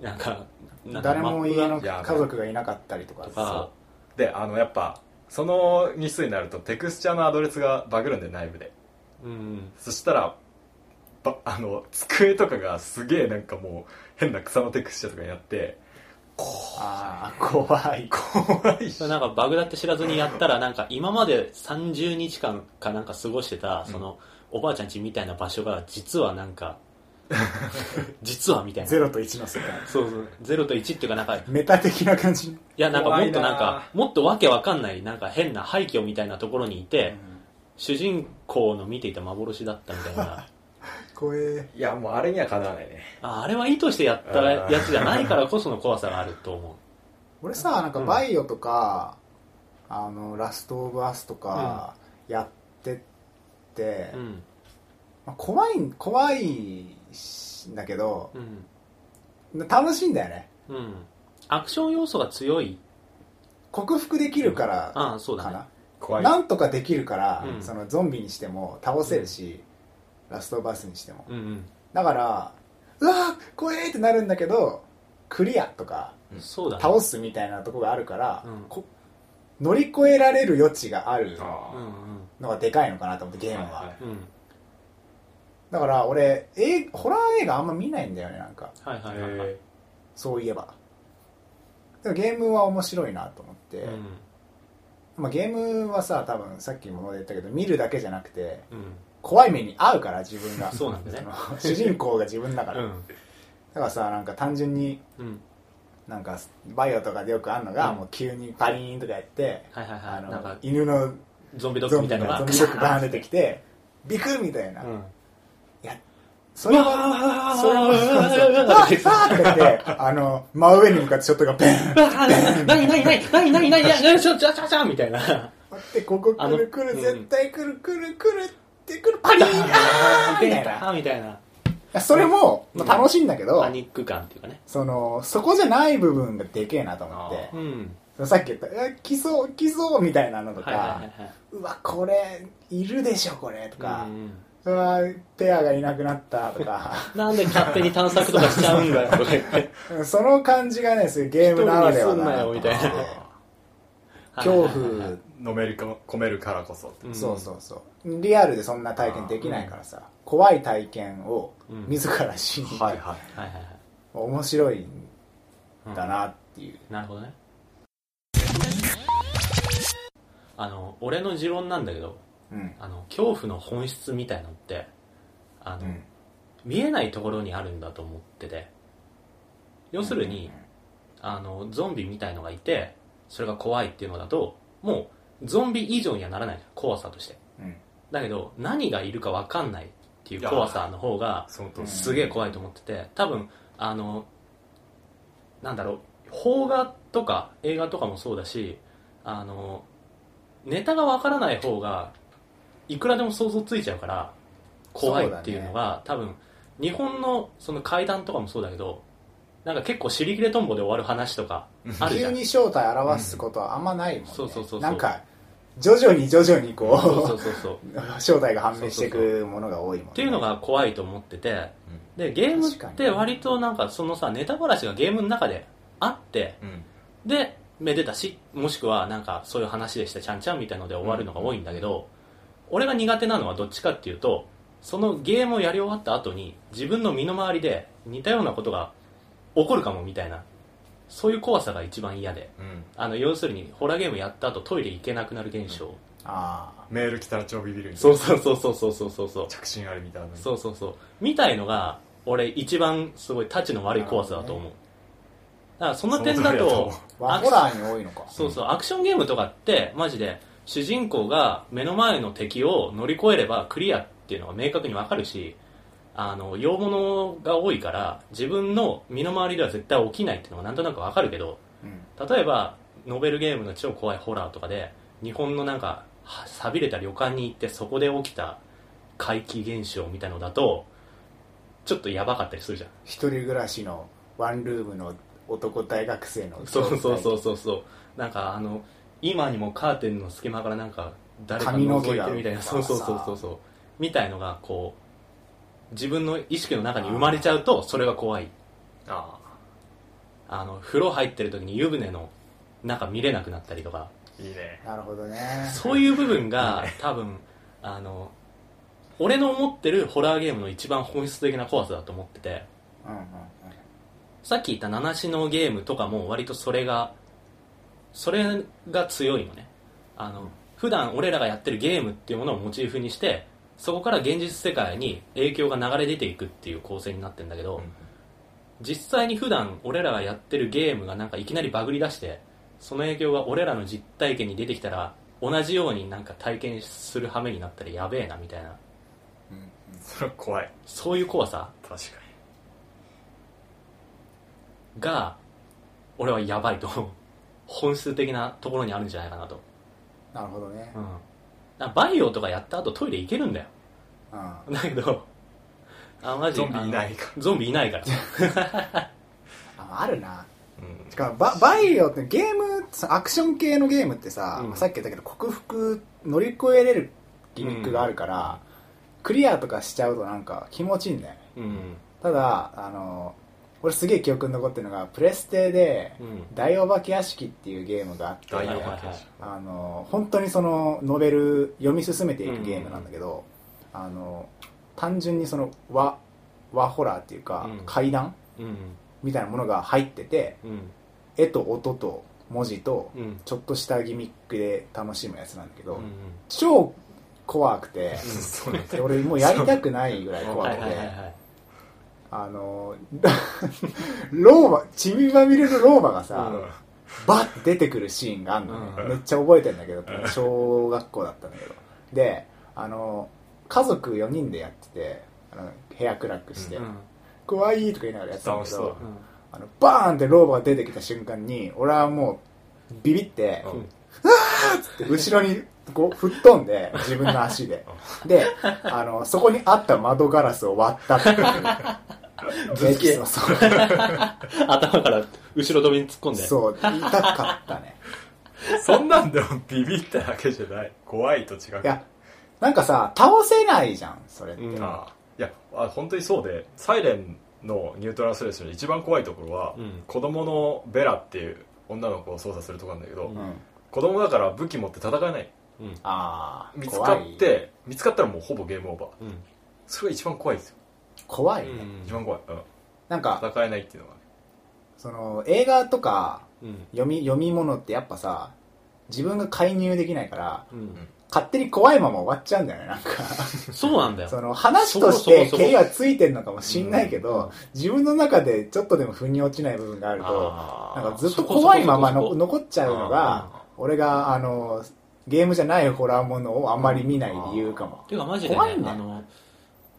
なんかなんか誰も家の家族がいなかったりとか。とか。であのやっぱその日数になるとテクスチャーのアドレスがバグるんで内部で。がうん。そしたらばあの机とかがすげえなんかもう変な草のテクスチャーとかになってああ怖い。怖いし。それなんかバグだって知らずにやったらなんか今まで30日間かなんか過ごしてたそのおばあちゃん家みたいな場所が実はなんか <laughs> 実はみたいな。ゼロと1の世界。そうそう。0と1っていうかなんかいメタ的な感じ？やなんかもっとなんかもっとわけわかんないなんか変な廃墟みたいなところにいて、主人公の見ていた幻だったみたいな怖えいやもうあれにはかなわないね。ああれは意図してやったやつじゃないからこその怖さがあると思俺さなんかバイオとか、あのラストオブアスとかやってって、ううん。まあ、怖い怖いんだけどうん。楽しいんだよね。うん。アクション要素が強い。克服できるからああそうだねかな、怖いなんとかできるから、うんそのゾンビにしても倒せるし、ラストオブアスにしても。うんうん。だからうわー怖えってなるんだけどクリアとかそうだね。倒すみたいなとこがあるから、うん。こ乗り越えられる余地があるあうんうんのがでかいのかなと思ってゲームは、はいはい。うん。だから俺えホラー映画あんま見ないんだよねなんか。はいはいはいはい。へそういえば。でもゲームは面白いなと思って、うん。まあ、ゲームはさ多分さっきも言ったけど見るだけじゃなくてうん怖い目に遭うから自分が。そうなんだね。主人公が自分だから、うん。だからさなんか単純にうん。なんかバイオとかでよくあるのが、うん。もう急にパリーンとかやって、はいはいあのはいなんか犬のゾンビドッグみたいなのが。がゾンビドッグバーン出てきてビクッみたいな、うん。いやそれはそれはそうあーあーとか言ってあの真上に向かってショットがベーンわー何何何何何何何ちょちょちょちょみたいな待ってここ来る来るうん絶対来る来る来るって来るパリーン <laughs> あーみたいな。みたいな。それも、まあ、楽しいんだけど、パニック感っていうかね。そのそこじゃない部分がでけえなと思って。うん。さっき言ったえ来そう来そうみたいなのとか、はいはいはいはい。うわこれいるでしょこれとかう、んうわペアがいなくなったとか。<laughs> なんで勝手に探索とかしちゃうんだよとか言って。<laughs> うんその感じがねそういうゲームならではだなと思って。一人にすんなよ恐怖、飲めるか込めるからこそ。うん。そうそうそう。リアルでそんな体験できないからさ、怖い体験をうん。自らしに行く、はいはいはい面白いんうんだなっていう、なるほどね。あの俺の持論なんだけどうん。あの恐怖の本質みたいのってあの、うん。見えないところにあるんだと思ってて。要するに、あのゾンビみたいのがいてそれが怖いっていうのだともうゾンビ以上にはならない怖さとして。うん。だけど何がいるか分かんないっていう怖さの方がすげえ怖いと思ってて多分あのなんだろう邦画とか映画とかもそうだしあのネタが分からない方がいくらでも想像ついちゃうから怖いっていうのが多分日本のその怪談とかもそうだけどなんか結構尻切れとんぼで終わる話とかあるじゃん。急に正体表すことはあんまないもんね、そうそうそうそう。なんか徐々に徐々にこそうそううそうそう。<laughs> 正体が判明していくものが多いもん、ね、っていうのが怖いと思ってて。でゲームって割となんかそのさネタバラシがゲームの中であってうん。でめでたしもしくはなんかそういう話でしたちゃんちゃんみたいので終わるのが多いんだけど、俺が苦手なのはどっちかっていうとそのゲームをやり終わった後に自分の身の回りで似たようなことが怒るかもみたいな。そういう怖さが一番嫌で、うん、あの要するにホラーゲームやった後トイレ行けなくなる現象、うん、ああメール来たら超ビビるそうそうそうそうそうそうそう着信あるみたいな。そうそうそう。みたいのが俺一番すごいたちの悪い怖さだと思う、ね、だからその点だとワホラーに多いのか。そうそう、アクションゲームとかってマジで主人公が目の前の敵を乗り越えればクリアっていうのが明確にわかるしあの洋物が多いから自分の身の回りでは絶対起きないっていうのがなんとなく分かるけどうん。例えばノベルゲームの超怖いホラーとかで日本のなんかは寂れた旅館に行ってそこで起きた怪奇現象みたいのだとちょっとやばかったりするじゃん。一人暮らしのワンルームの男大学生のそうそうそうそうそう。なんかあの今にもカーテンの隙間からなんか誰か覗いてるみたいな。そうそうそうそうそう。みたいのがこう自分の意識の中に生まれちゃうとそれが怖い。ああの風呂入ってる時に湯船の中見れなくなったりとか。あいいね。なるほどね。そういう部分が <laughs> 多分あの俺の思ってるホラーゲームの一番本質的な怖さだと思ってて。うんうんうん。さっき言った七種のゲームとかも割とそれがそれが強いのね。あの普段俺らがやってるゲームっていうものをモチーフにしてそこから現実世界に影響が流れ出ていくっていう構成になってるんだけど、実際に普段俺らがやってるゲームがなんかいきなりバグり出してその影響が俺らの実体験に出てきたら同じようになんか体験する羽目になったらやべえなみたいな。それは怖い。そういう怖さ？確かが俺はやばいと思う。本質的なところにあるんじゃないかなと、なるほどね。うん、バイオとかやった後トイレ行けるんだよ。うんだけどあマジにゾンビいないかゾンビいないからああるな。うん。しかもババイオってゲームアクション系のゲームってさ、うん。さっき言ったけど克服乗り越えれるギミックがあるから、クリアとかしちゃうとなんか気持ちいいんだよね。うん。ただあの俺すげえ記憶に残ってるのがプレステでうん「大お化け屋敷」っていうゲームがあってあの本当にそのノベル読み進めていくゲームなんだけど、あの単純にその和和ホラーっていうか、うん。怪談？うん。みたいなものが入っててうん。絵と音と文字とうん。ちょっとしたギミックで楽しむやつなんだけど、うん超怖くて、<laughs> 俺もうやりたくないぐらい怖はいくてはいはいはいあの <laughs> 老婆ちびまみれの老婆がさ、うん。バッて出てくるシーンがあるのね、うん。めっちゃ覚えてんだけど小学校だったんだけど。であの家族4人でやっててあの部屋暗くして、うん。怖いとか言いながらやってたんだけどあのバーンって老婆が出てきた瞬間に俺はもうビビって、うん。って後ろにこう吹っ飛んで自分の足で。であのそこにあった窓ガラスを割ったっていう <laughs> <laughs> 頭から後ろ飛びに突っ込んで。そう痛かったね。そんなんでもビビっただけじゃない。怖いと違う。いやなんかさ倒せないじゃんそれって、うん。ああいやあ本当にそうでサイレンのニュートラルスレーションの一番怖いところは、うん。子供のベラっていう女の子を操作するところなんだけど、うん。うん子供だから武器持って戦えない。うん。ああ見つかって見つかったらもうほぼゲームオーバー。うん。それが一番怖いですよ怖いね、うん。一番怖い、うん、なんか戦えないっていうのが。その映画とかうん。読み読み物ってやっぱさ自分が介入できないからうん。勝手に怖いまま終わっちゃうんだよねなんか。<laughs> そうなんだよ。その話として蹴りはついてるのかもしんないけど、自分の中でちょっとでも腑に落ちない部分があるとなんかずっと怖いままそこそこそこ。の残っちゃうのが俺があのゲームじゃないホラーものをあんまり見ない理由かも。ていうかマジでね怖いんだよあの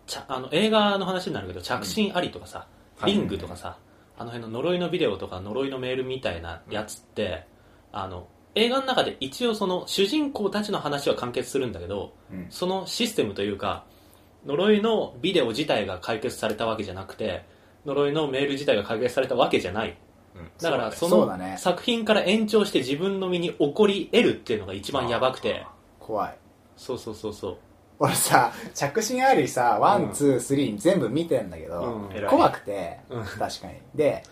ちゃあの映画の話になるけど着信ありとかさ、はい。リングとかさ、あの辺の呪いのビデオとか呪いのメールみたいなやつって、あの映画の中で一応その主人公たちの話は完結するんだけどうん。そのシステムというか呪いのビデオ自体が解決されたわけじゃなくて呪いのメール自体が解決されたわけじゃない。うん。だからそその作品から延長して自分の身に起こり得るっていうのが一番やばくて。怖い。そうそうそうそう俺さ着信ありさ one two three 全部見てんだけど、うん。怖くてうん。確かに。で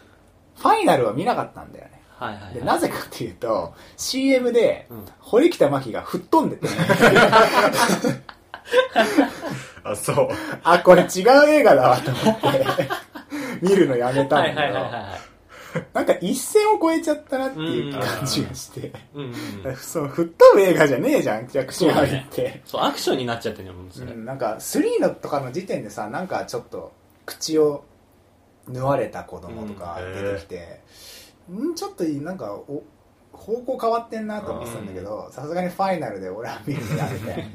ファイナルは見なかったんだよね。はいはい、はい、でなぜかっていうと CM でうん。堀北真希が吹っ飛んでて、<laughs> あそう。あこれ違う映画だわと思って。見るのやめたんだけど、はいはいはいはい <laughs> なんか一線を越えちゃったなっていう感じがして、その吹っ飛ぶ映画じゃねえじゃん着信ありって、そうアクションになっちゃってるよもうそなんか3のとかの時点でさなんかちょっと口を縫われた子供とかうん。出てきて、うん、ちょっとなんかお方向変わってんなと思ってたんだけどさすがにファイナルで俺は見るのやめて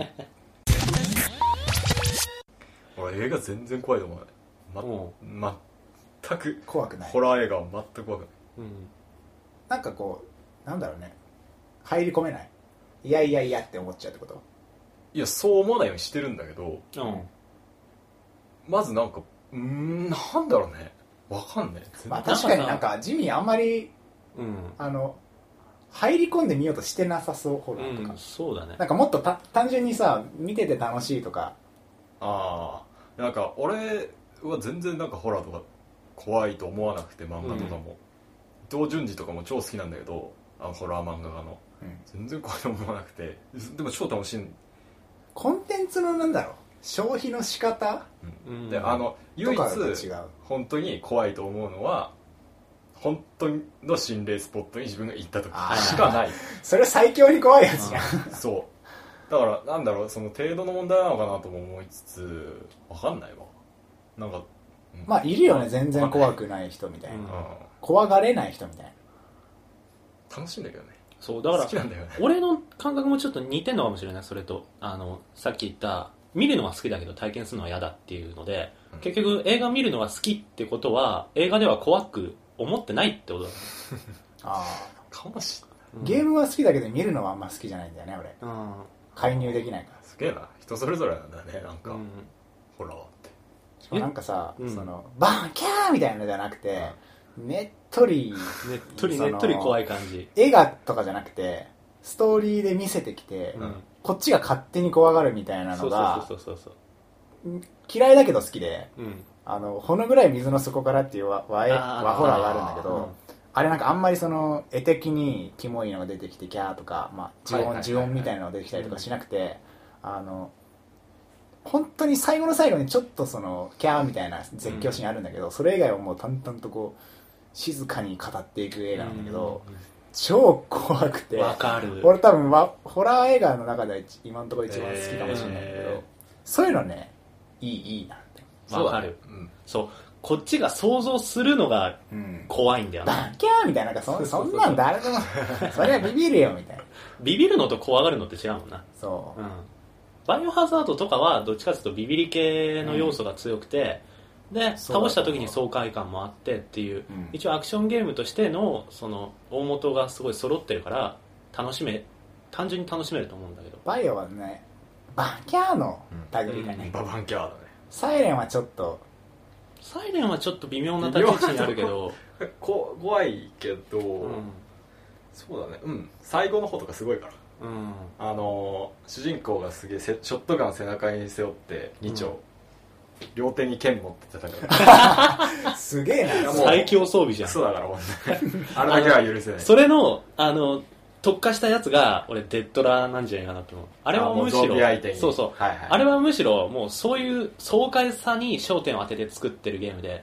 俺映画全然怖いと思う、ま、全く怖くない。ホラー映画は全く怖くない。うん。なんかこうなんだろうね。入り込めない。いやいやいやって思っちゃうってこと？いやそう思わないようにしてるんだけどうん。まずなんかうーんなんだろうね。わかんない。全然。まあ確かになんかジミーあんまりうん、あの入り込んでみようとしてなさそうホラーとか、うん、そうだね。なんかもっとた単純にさ見てて楽しいとか。ああなんか俺は全然なんかホラーとか怖いと思わなくて漫画とかも、伊藤潤二とかも超好きなんだけどあのホラー漫画家の。うん。全然怖いと思わなくて。でも超楽しい。コンテンツのなんだろう。消費の仕方？うん。であのと唯一本当に怖いと思うのは本当の心霊スポットに自分が行った時。しかない。<laughs> それ最強に怖いやつじゃん。そう。だからなんだろうその程度の問題なのかなとも思いつつわかんないわ。なんか、うんまあいるよね全然怖くない人みたいな、うん。うん怖がれない人みたいな。楽しいんだけどね。そうだから好きなんだよね。俺の感覚もちょっと似てんのかもしれないそれと。あのさっき言った見るのは好きだけど体験するのは嫌だっていうので、うん。結局映画見るのが好きってことは映画では怖く思ってないってことだ、あかもしーゲームは好きだけど見るのはあんま好きじゃないんだよね俺。うん。介入できないから。すげえな。人それぞれなんだねなんか、うん。ホラーってしかもなんかさ、うん。そのバーンキャーみたいなのじゃなくて、ねっとりねっとりねっとり怖い感じ、映画とかじゃなくてストーリーで見せてきて、うん。こっちが勝手に怖がるみたいなのが嫌いだけど好きでうん。あのほのぐらい水の底からっていう和和和ホラーがあるんだけど、うん。あれなんかあんまりその絵的にキモいのが出てきてキャーとか、まあ、呪音呪音みたいなのが出てきたりとかしなくて、あの本当に最後の最後にちょっとそのキャーみたいな絶叫シーンあるんだけど、それ以外はもう淡々とこう静かに語っていく映画なんだけど、超怖くて。わかる。俺多分わホラー映画の中では一今のところ一番好きかもしれないけど、へそういうのねいいいいなって、わかる。うん。そう。こっちが想像するのがうん、怖いんだよねバンキャーみたいななんかそそんなん誰でもそれはビビるよみたいな。ビビるのと怖がるのって違うもんな。そう。うんバイオハザードとかはどっちかというとビビリ系の要素が強くて、うだ倒した時に爽快感もあってっていう、うん。一応アクションゲームとしてのその大元がすごい揃ってるから楽しめ単純に楽しめると思うんだけど。バイオはねバンキャーの類がね、ババンキャーだね。サイレンはちょっとサイレンはちょっと微妙な立ち位置にあるけど、こ怖いけど、うん。そうだね。うん。最後の方とかすごいからうん、あのー主人公がすげえせショットガン背中に背負って2丁、うん。両手に剣持って戦う。<laughs> すげえな。やもう最強装備じゃん。そうだからもうね。あれだけは許せない。それのあの特化したやつが俺デッドラーなんじゃないかなと思う。あれはむしろそうそう。はいはい。あれはむしろもうそういう爽快さに焦点を当てて作ってるゲームで。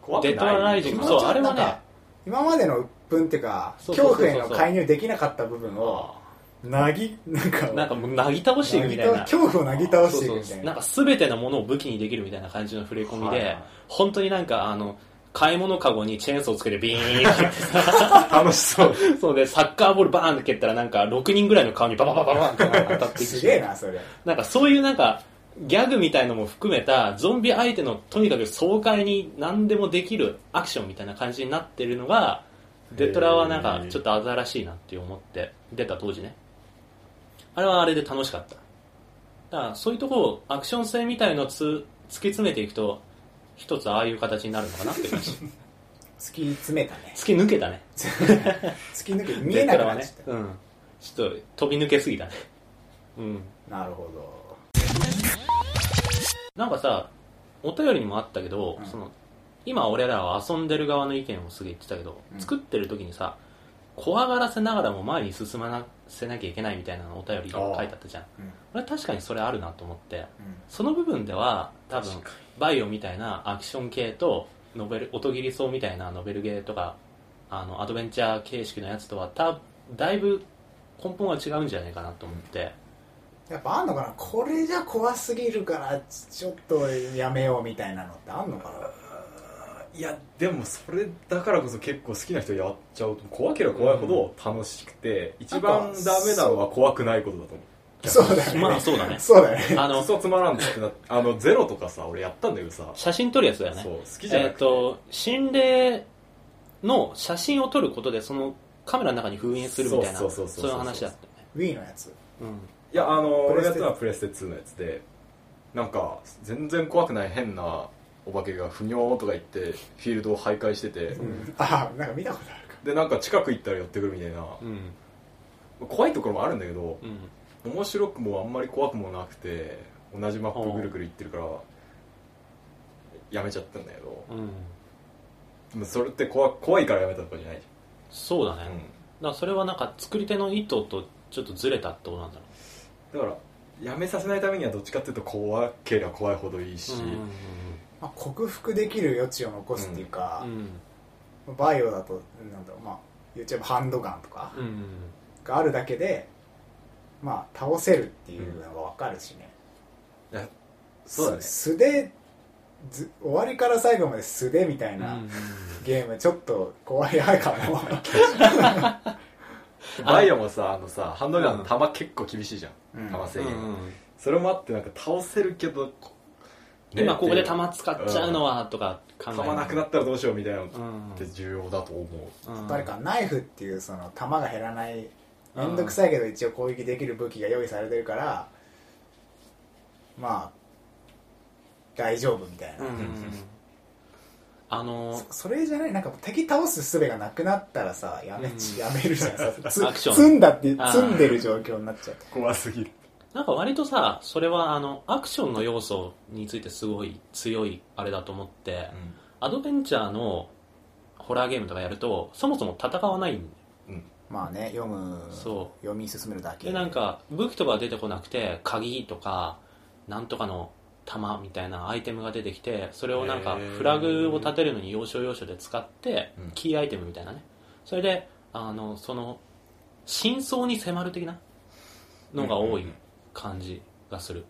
怖くない？デッドライジング。もそうあれはね。今までの鬱憤っていうか恐怖への介入できなかった部分をなぎなんかなんかもうなぎ倒していくみたいな。恐怖をなぎ倒していくみたいうなそなんか全てのものを武器にできるみたいな感じの触れ込みで、はいはい。本当になんかあの買い物カゴにチェーンソーつけてビーンってさ楽しそう。そうでサッカーボールバーンって蹴ったらなんか6人ぐらいの顔にバババババンって当たっていくし。すげえなそれ。なんかそういうなんかギャグみたいのも含めたゾンビ相手のとにかく爽快に何でもできるアクションみたいな感じになってるのがデッドラーはなんかちょっと新しいなって思って出た当時ねあれはあれで楽しかった。だからそういうところアクション性みたいのをつ突き詰めていくと一つああいう形になるのかなって感じ <laughs> 突き詰めたね。突き抜けたね。<laughs> 突き抜けて見えなくなっちゃった、ねうん。ちょっと飛び抜けすぎたね。うん。なるほなんかさお便りにもあったけど、うん。その今俺らは遊んでる側の意見をすげえ言ってたけど、うん。作ってる時にさ怖がらせながらも前に進ませなきゃいけないみたいなのお便りが書いてあったじゃん。俺確かにそれあるなと思って。うん。その部分では多分バイオみたいなアクション系とノベル音切り層みたいなノベルゲーとかあのアドベンチャー形式のやつとはただいぶ根本は違うんじゃないかなと思って、やっぱあんのかな？これじゃ怖すぎるからちょっとやめようみたいなのってあんのかな？いやでもそれだからこそ結構好きな人やっちゃう。と怖ければ怖いほど楽しくて、一番ダメなのは怖くないことだと思う。そうだよねまあそうだね。そうだよね。あのクソつまらんってなってあのゼロとかさ俺やったんだけどさ、写真撮るやつだよね。そう好きじゃなえっ、くて、と心霊の写真を撮ることでそのカメラの中に封印するみたいなそうそうそうそうそう。いう話だったよね。Wii のやつ。うん。いやあの俺がやったのはプレステ2のやつでなんか全然怖くない変なお化けがふにょーとか言ってフィールドを徘徊してて、あなんか見たことあるか。でなんか近く行ったら寄ってくるみたいな。うん。怖いところもあるんだけどうん。面白くもあんまり怖くもなくて同じマップぐるぐる行ってるからやめちゃったんだけど。うん。でもそれって怖怖いからやめたとかじゃない。じそうだね、だからそれはなんか作り手の意図とちょっとずれたってことなんだろだからやめさせないためにはどっちかっていうと怖ければ怖いほどいいし、まあ、克服できる余地を残すっていうかう、ん。バイオだとなんだろうまあ言っちゃえばハンドガンとかうんうん。があるだけでまあ倒せるっていうのが分かるしね、いやそうだね。す素でず終わりから最後まで素でみたいなうんうんゲームちょっと怖いかも。<laughs> バイオもさあのさハンドガンの弾結構厳しいじゃん、うん。弾制限、うんうん。それもあってなんか倒せるけど、ね今ここで弾使っちゃうのはとか考え弾なくなったらどうしようみたいなのっうん。て重要だと思う、うん。誰かナイフっていうその弾が減らない面倒くさいけど一応攻撃できる武器が用意されてるからまあ大丈夫みたいな、うんうんうん。あのそそれじゃない？なんか敵倒す術がなくなったらさやめ,、うん。やめるじゃん。さアクション。つ積んだって積んでる状況になっちゃう。怖すぎるなんか割とさそれはあのアクションの要素についてすごい強いあれだと思って、アドベンチャーのホラーゲームとかやるとそもそも戦わないんまあね読むそ読み進めるだけ。でなんか武器とか出てこなくて鍵とかなんとかの弾みたいなアイテムが出てきてそれをなんかフラグを立てるのに要所要所で使ってうん。キーアイテムみたいなね。それであのその真相に迫る的なのが多い感じがする。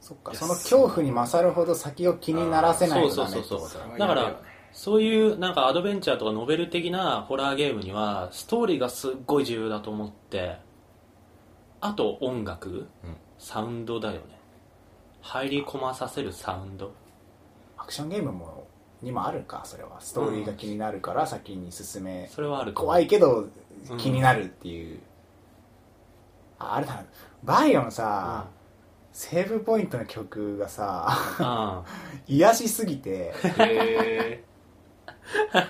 そっか。その恐怖に勝るほど先を気にならせないとダメってそうことだそう。そうだからそういうなんかアドベンチャーとかノベル的なホラーゲームにはストーリーがすっごい重要だと思って。あと音楽、うん。サウンドだよね。入り込まさせるサウンド。アクションゲームもにもあるか。それはストーリーが気になるから先に進め、それはあると思う怖いけど気になるっていう、ああれだバイオのさ、セーブポイントの曲がさあ癒しすぎてへ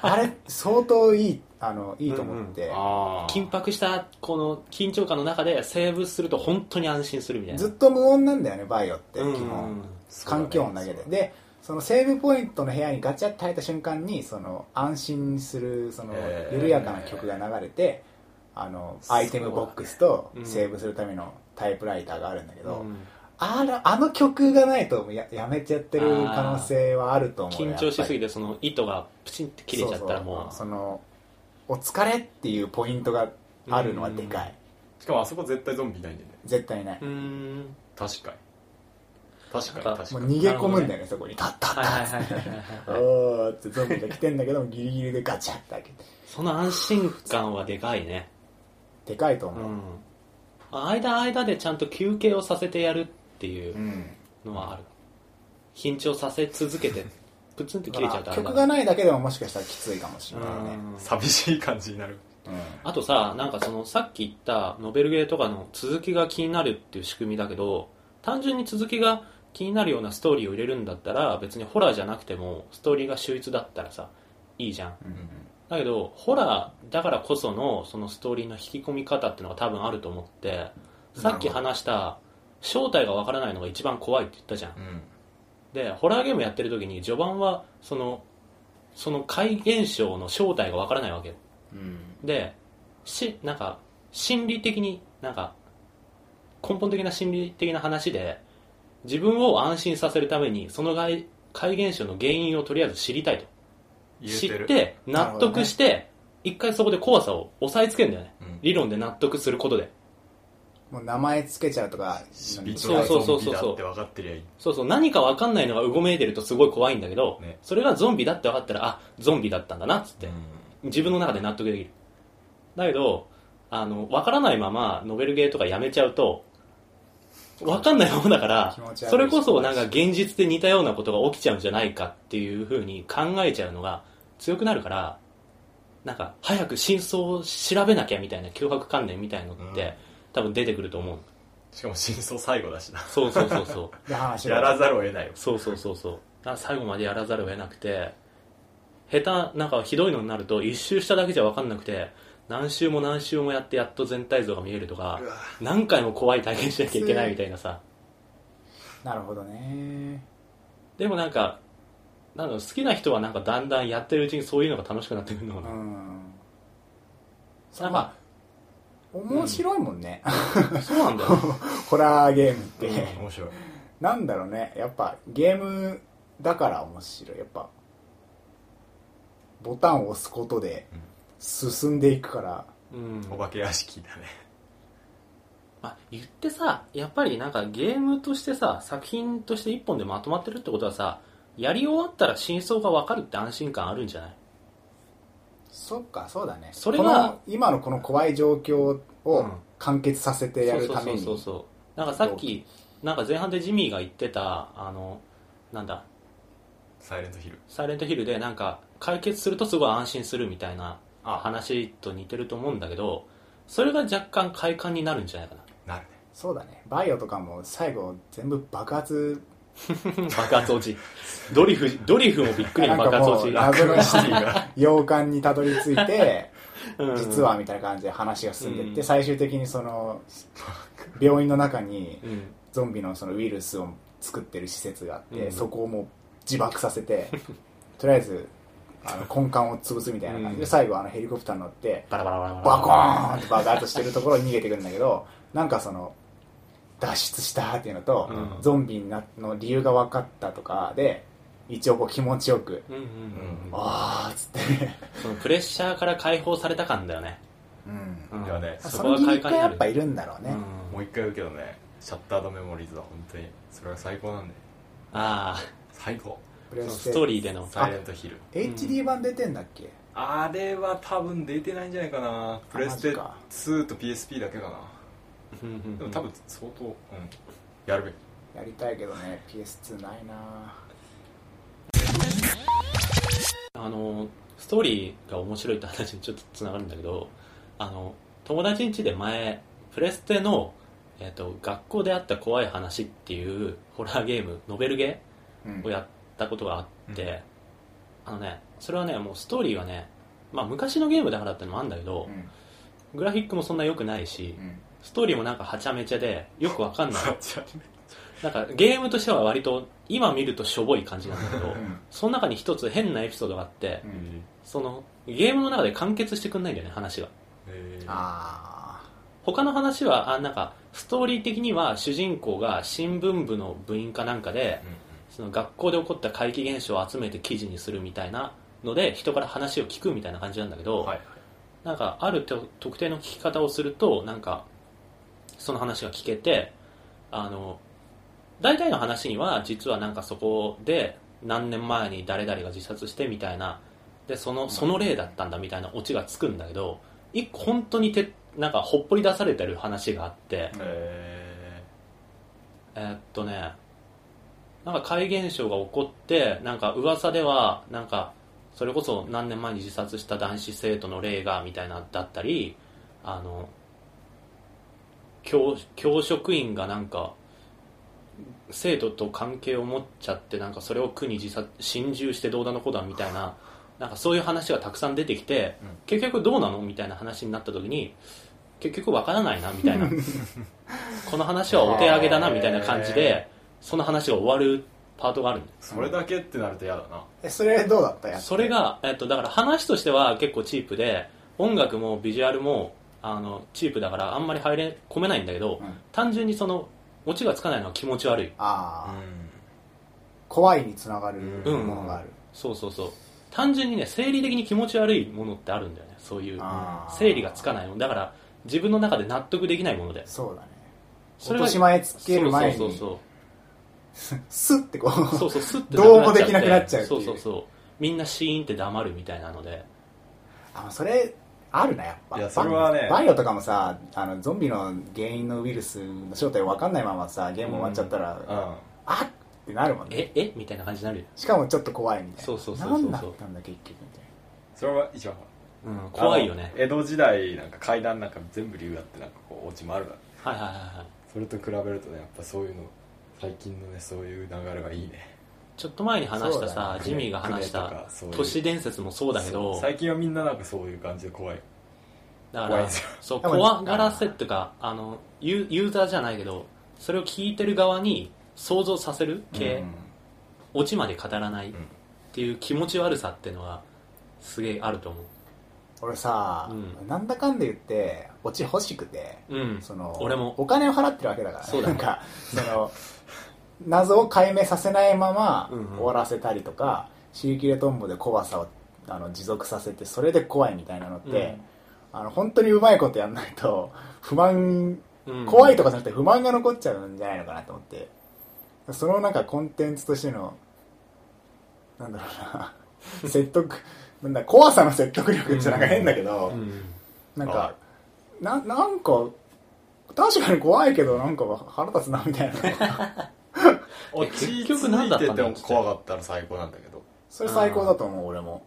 あれ相当いいあのいいと思って、ああ。緊迫したこの緊張感の中でセーブすると本当に安心するみたいな。ずっと無音なんだよねバイオって基うん。本、環境音だけで。でそのセーブポイントの部屋にガチャって入った瞬間にその安心するその緩やかな曲が流れてあのアイテムボックスとセーブするためのタイプライターがあるんだけど、うん。あらあの曲がないとややめちゃってる可能性はあると思う緊張しすぎててその糸がプチンって切れちゃったらもう。そのお疲れっていうポイントがあるのはでかい。しかもあそこ絶対ゾンビいないんだよね。絶対ない。うーん。確かに。確かになんかもう確かに。逃げ込むんだよねそこに。タッタッタッはいはいはい。おーってゾンビが来てんだけどギリギリでガチャって開けて。その安心感はでかいね。でかいと思う、うん間間でちゃんと休憩をさせてやるっていううん。のはある。緊張させ続けて <laughs> プツンって切れちゃうと曲がないだけでももしかしたらきついかもしれないね。うん。寂しい感じになる。うん。あとさなんかそのさっき言ったノベルゲーとかの続きが気になるっていう仕組みだけど単純に続きが気になるようなストーリーを入れるんだったら別にホラーじゃなくてもストーリーが秀逸だったらさいいじゃんだけどホラーだからこそのそのストーリーの引き込み方っていうのが多分あると思ってさっき話した正体がわからないのが一番怖いって言ったじゃん。うん。でホラーゲームやってる時に序盤はそのその怪現象の正体がわからないわけ。ようん。でしなんか心理的になんか根本的な心理的な話で自分を安心させるためにその怪怪現象の原因をとりあえず知りたいと知って納得して一回そこで怖さを抑えつけるんだよね、うん。理論で納得することで。もう名前つけちゃうとかビそうそうそうそう。ゾンビだって分かってりゃいい。そうそう。何か分かんないのがうごめいてるとすごい怖いんだけど、ねそれがゾンビだって分かったらあゾンビだったんだなっつって、うん。自分の中で納得できる。だけどあの分からないままノベルゲーとかやめちゃうと分かんないままだからそれこそなんか現実で似たようなことが起きちゃうんじゃないかっていうふうに考えちゃうのが強くなるからなんか早く真相を調べなきゃみたいな脅迫観念みたいのって、うん。多分出てくると思う。しかも真相最後だしな。そうそうそうそう。<laughs> やらざるを得ないよ。そうそうそうそう。最後までやらざるを得なくて下手なんかひどいのになると一周しただけじゃ分かんなくて何周も何周もやってやっと全体像が見えるとかうわ。何回も怖い体験しなきゃいけないみたいなさ。なるほどねでもなんかなんだろう好きな人はなんかだんだんやってるうちにそういうのが楽しくなってくるのかな、うん。なんかまあ面白いもんね、そうなんだ。よ <laughs> ホラーゲームって、面白い。なんだろうね。やっぱゲームだから面白い。やっぱボタンを押すことで進んでいくから。うん。お化け屋敷だね。まあ、言ってさやっぱりなんかゲームとしてさ作品として一本でまとまってるってことはさやり終わったら真相が分かるって安心感あるんじゃない？そっかそうだね。それがこの今のこの怖い状況をうん。完結させてやるために。そうそうそうそうなんかさっきなんか前半でジミーが言ってたあのなんだ？サイレントヒルサイレントヒルでなんか解決するとすごい安心するみたいなあ話と似てると思うんだけどそれが若干快感になるんじゃないかな。なるね。そうだね。バイオとかも最後全部爆発。<laughs> 爆発落ち。ドリフドリフもびっくり。の爆発落ち。なんかもう謎の <laughs> 洋館にたどり着いてうん。実はみたいな感じで話が進んでいって、うん。最終的にその病院の中にうん。ゾンビのそのウイルスを作ってる施設があって、うん。そこをもう自爆させてとりあえずあの根幹を潰すみたいな感じ。で、うん。最後あのヘリコプターに乗ってバラバラバラバラ。バコーンって爆発してるところに逃げてくるんだけどなんかその脱出したっていうのと、うん。ゾンビになの理由が分かったとかで一応こう気持ちよくうんうんうん。あーっつって、そのプレッシャーから解放された感だよね、うん。うん。いやねそこが快感やっぱいるんだろうね、うん。もう一回言うけどねシャッタードメモリーズは本当にそれが最高なんで。あ最高プレストーリーでのサイレントヒル。HD 版出てんだっけ？あれは多分出てないんじゃないかな。プレステマジか2と PSP だけかな。うんうんうん。でも多分相当うん。やるべき。やりたいけどね。PS2 ないな。あのストーリーが面白いって話にちょっとつながるんだけどあの友達ん家で前プレステの、えっと学校であった怖い話っていうホラーゲームノベルゲうん。ーをやったことがあって、あのねそれはねもうストーリーはねまあ昔のゲームだからってのもあるんだけどう、ん。グラフィックもそんな良くないしうん。ストーリーもなんかはちゃめちゃでよくわかんない。<laughs> なんかゲームとしては割と今見るとしょぼい感じなんだけど、うん。その中に一つ変なエピソードがあって、うん。そのゲームの中で完結してくんないんだよね話がえー。あ他の話はあなんかストーリー的には主人公が新聞部の部員かなんかでその学校で起こった怪奇現象を集めて記事にするみたいなので人から話を聞くみたいな感じなんだけど、はいなんかあると特定の聞き方をするとなんかその話が聞けてあの大体の話には実はなんかそこで何年前に誰々が自殺してみたいなでそのその例だったんだみたいなオチがつくんだけど一個本当にてなんかほっぽり出されてる話があって、ええーっとねなんか怪現象が起こってなんか噂ではなんかそれこそ何年前に自殺した男子生徒の例がみたいなだったりあの教教職員がなんか生徒と関係を持っちゃってなんかそれを苦に自殺心中してどうだのこうだみたいななんかそういう話がたくさん出てきて、うん結局どうなの？みたいな話になった時に結局わからないなみたいな。<laughs> この話はお手上げだなみたいな感じでその話が終わるパートがあるそれだけってなると嫌だな。えそれどうだった？やつそれが、えっと、だから話としては結構チープで音楽もビジュアルもあのチープだからあんまり入れ込めないんだけど、うん。単純にそのオチがつかないのは気持ち悪い。ああ、怖いにつながるうん。ものがある、そうそうそう。単純にね生理的に気持ち悪いものってあるんだよねそういう。あー。整理がつかないもの。だから自分の中で納得できないものでそうだね。そ落とし前つける前に。そうそうスッてこそううそうそうスッてどうもできなくなっちゃうそうそうそう。みんなシーンって黙るみたいなので。あそれあるなやっぱ。いやそれはね。ババイオとかもさあのゾンビの原因のウイルスの正体分かんないままさゲーム終わっちゃったら、うん。あっってなるもんね。ええ？みたいな感じになるよ、しかもちょっと怖いみたいな。そうそうそうそうそう。何だったんだ結局みたいそれは一番うん、怖いよね。江戸時代なんか階段なんか全部理由があってなんかこうオチもあるから。はいはいはいはい。それと比べるとねやっぱそういうの最近のねそういう流れはいいね。ちょっと前に話したそうだね。さジミーが話したかそういう。都市伝説もそうだけど最近はみんななんかそういう感じで怖い。だから怖いんですよ。そうでも怖がらせっていうかあのユーユーザーじゃないけどそれを聞いてる側に想像させる系、うん。オチまで語らないっていう気持ち悪さっていうのはすげえあると思う。俺さ、うん。なんだかんで言ってオチ欲しくてうん。その俺も。お金を払ってるわけだから、ね、そうだね。なんかその <laughs> 謎を解明させないままうんうん。終わらせたりとか、シリキレトンボで怖さをあの持続させてそれで怖いみたいなのって、あの本当にうまいことやんないと不満うん。怖いとかじゃなくて不満が残っちゃうんじゃないのかなと思って。そのなんかコンテンツとしてのなんだろうな <laughs> 説得なんだ怖さの説得力ってなんか変だけど、うん。なんかななんか確かに怖いけどなんか腹立つなみたいな <laughs> <laughs> 落ち着結局何だいてても怖かったら最高なんだけど。それ最高だと思う俺も。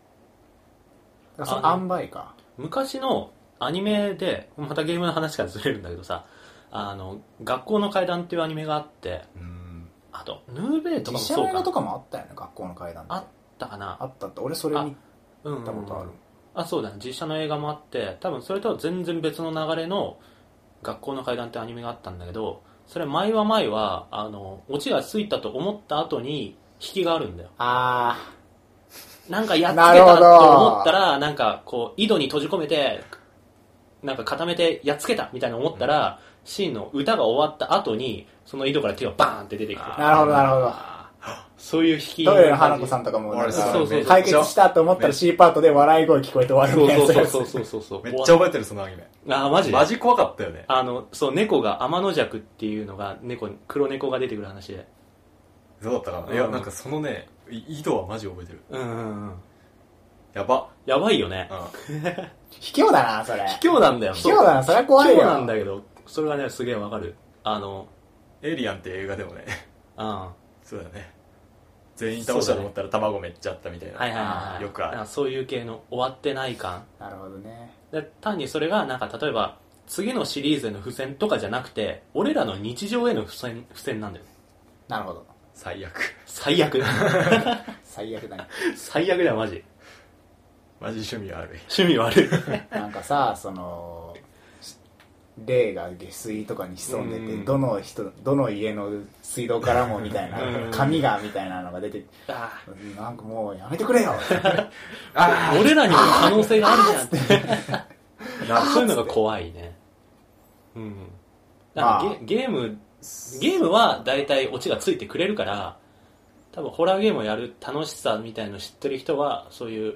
その塩梅か。昔のアニメでまたゲームの話からずれるんだけどさあの学校の階段っていうアニメがあってうん。あとヌーベイとかもそうか。の映画とかもあったよね学校の階段って。あったかな。あったって俺それ見うんうん。うんたことある。あそうだね。実写の映画もあって多分それとは全然別の流れの「学校の階段」ってアニメがあったんだけどそれ前は前はあのオチがついたと思った後に引きがあるんだよ。あなんかやっつけたと思ったらなんかこう井戸に閉じ込めてなんか固めてやっつけたみたいな思ったら、シーンの歌が終わった後にその井戸から手がバーンって出てきてあなるほどなるほどそういう引きトイレの花子さんとかもなんかそうそうそう解決したと思ったら C パートで笑い声聞こえて終わるみたいな。そうそうそうそうそう。めっちゃ覚えてるそのアニメ。あマジで？マジ怖かったよね。あのそう猫が天の弱っていうのが猫黒猫が出てくる話で。どうだったかな、うん。いやなんかそのねい井戸はマジ覚えてる。うんうんうん。やば。やばいよね。うん。<laughs> 卑怯だなそれ。卑怯なんだよ。卑怯だなそれは怖いよ。卑怯なんだけどそれがねすげえわかる。あのエイリアンって映画でもね。うん。そうだよね全員倒したと思ったら卵めっちゃあったみたいな、はいはいはいはい。よくある。そういう系の終わってない感。なるほどね。で単にそれがなんか例えば次のシリーズへの付箋とかじゃなくて俺らの日常への付箋付箋なんだよ。なるほど。最悪。最悪。<laughs> 最悪だね。最悪だよマジ。マジ趣味悪い。趣味悪い。なんかさその霊が下水とかに潜んでて、うん。どの人どの家の水道からもみたいなうん。紙がみたいなのが出てあなんかもうやめてくれよ。<laughs> あ俺らにも可能性があるじゃん。っ <laughs> てなそういうのが怖いね。うん。だからまあゲゲームゲームは大体オチがついてくれるから多分ホラーゲームをやる楽しさみたいの知ってる人はそういう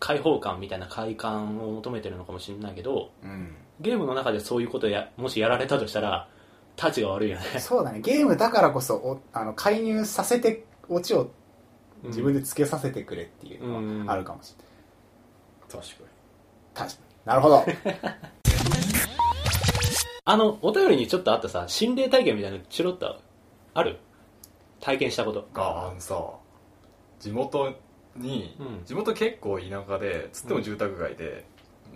開放感みたいな快感を求めてるのかもしれないけどうんゲームの中でそういうことやもしやられたとしたらタチが悪いよね。そうだね。ゲームだからこそおあの介入させてオチを自分でつけさせてくれっていうのはあるかもしれない、確か確かに。なるほど。<laughs> あのお便りにちょっとあったさ心霊体験みたいなのチロッとある？体験したこと。にああのさ地元に、うん。地元結構田舎でつっても住宅街で、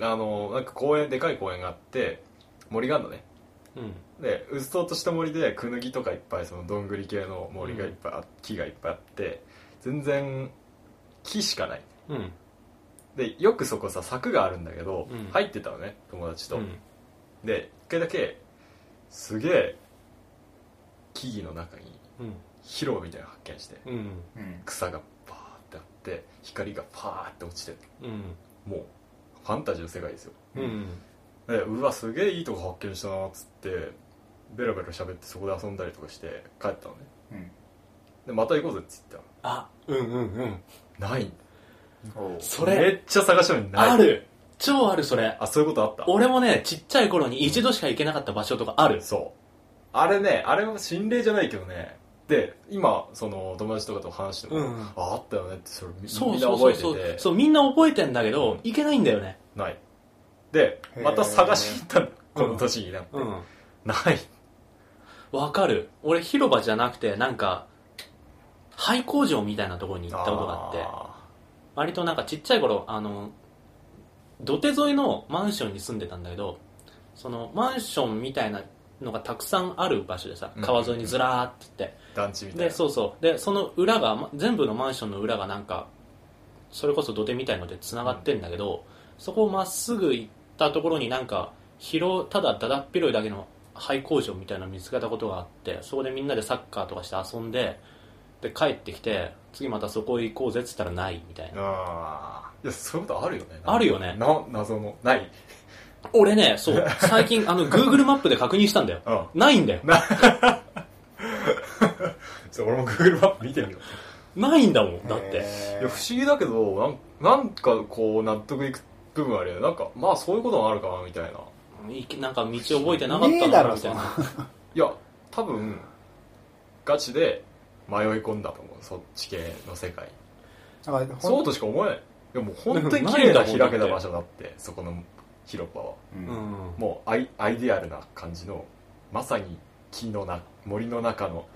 あのなんか公園でかい公園があって森があるのね。うん。でうっそうとした森でクヌギとかいっぱいそのどんぐり系の森がいっぱいあ、木がいっぱいあって全然木しかない。うん。でよくそこさ柵があるんだけど、うん。入ってたのね友達と、うん。で一回だけすげえ木々の中にうん。広場みたいなの発見してうん。うん。草がパーってあって光がパーって落ちてうん。もうファンタジーの世界ですよ。うん。でうわすげえいいとこ発見したなっつってベラベラ喋ってそこで遊んだりとかして帰ったのね。うん。でまた行こうぜっつってあうんうんうん。ない。それっちゃ探したのにない。ある。超あるそれ。あそういうことあった？俺もねちっちゃい頃に一度しか行けなかった場所とかある。そう。あれねあれは心霊じゃないけどねで今その友達とかと話しても、うん。ああったよねってそれみそうみんなそうそう。そう覚えてて。そうみんな覚えてんだけど行けないんだよね。ない。でへーまた探しに行ったんだこの年になって、うん。ない。わかる。俺広場じゃなくてなんか廃工場みたいなところに行ったことがあって。割となんかちっちゃい頃あの土手沿いのマンションに住んでたんだけどそのマンションみたいなのがたくさんある場所でさうん川沿いにずらーってって。団地みたいな。でそうそう。でその裏がま全部のマンションの裏がなんかそれこそ土手みたいのでつながってんだけど、そこをまっすぐ行ったところになんか広ただだだっ広いだけの廃工場みたいなの見つけたことがあってそこでみんなでサッカーとかして遊んでで帰ってきて次またそこ行こうぜっつったらないみたいな。ああいやそういうことあるよね。あるよね。な謎の。ない俺ねそう。最近あの Google マップで確認したんだよ。うん。ないんだよ。<laughs> 俺も Google マップ見てみよう。ないんだもんだって。いや不思議だけどなんなんかこう納得いく部分あるよね。なんかまあそういうこともあるかなみたいな。なんか道覚えてなかったのねえだろかみたいな。<laughs> いや多分ガチで迷い込んだと思う。そっち系の世界。そうとしか思えない。いやもう本当に綺麗な開けた場所だってそこの広場は。ううん。んもうアイアイデアルな感じのまさに木のな森の中の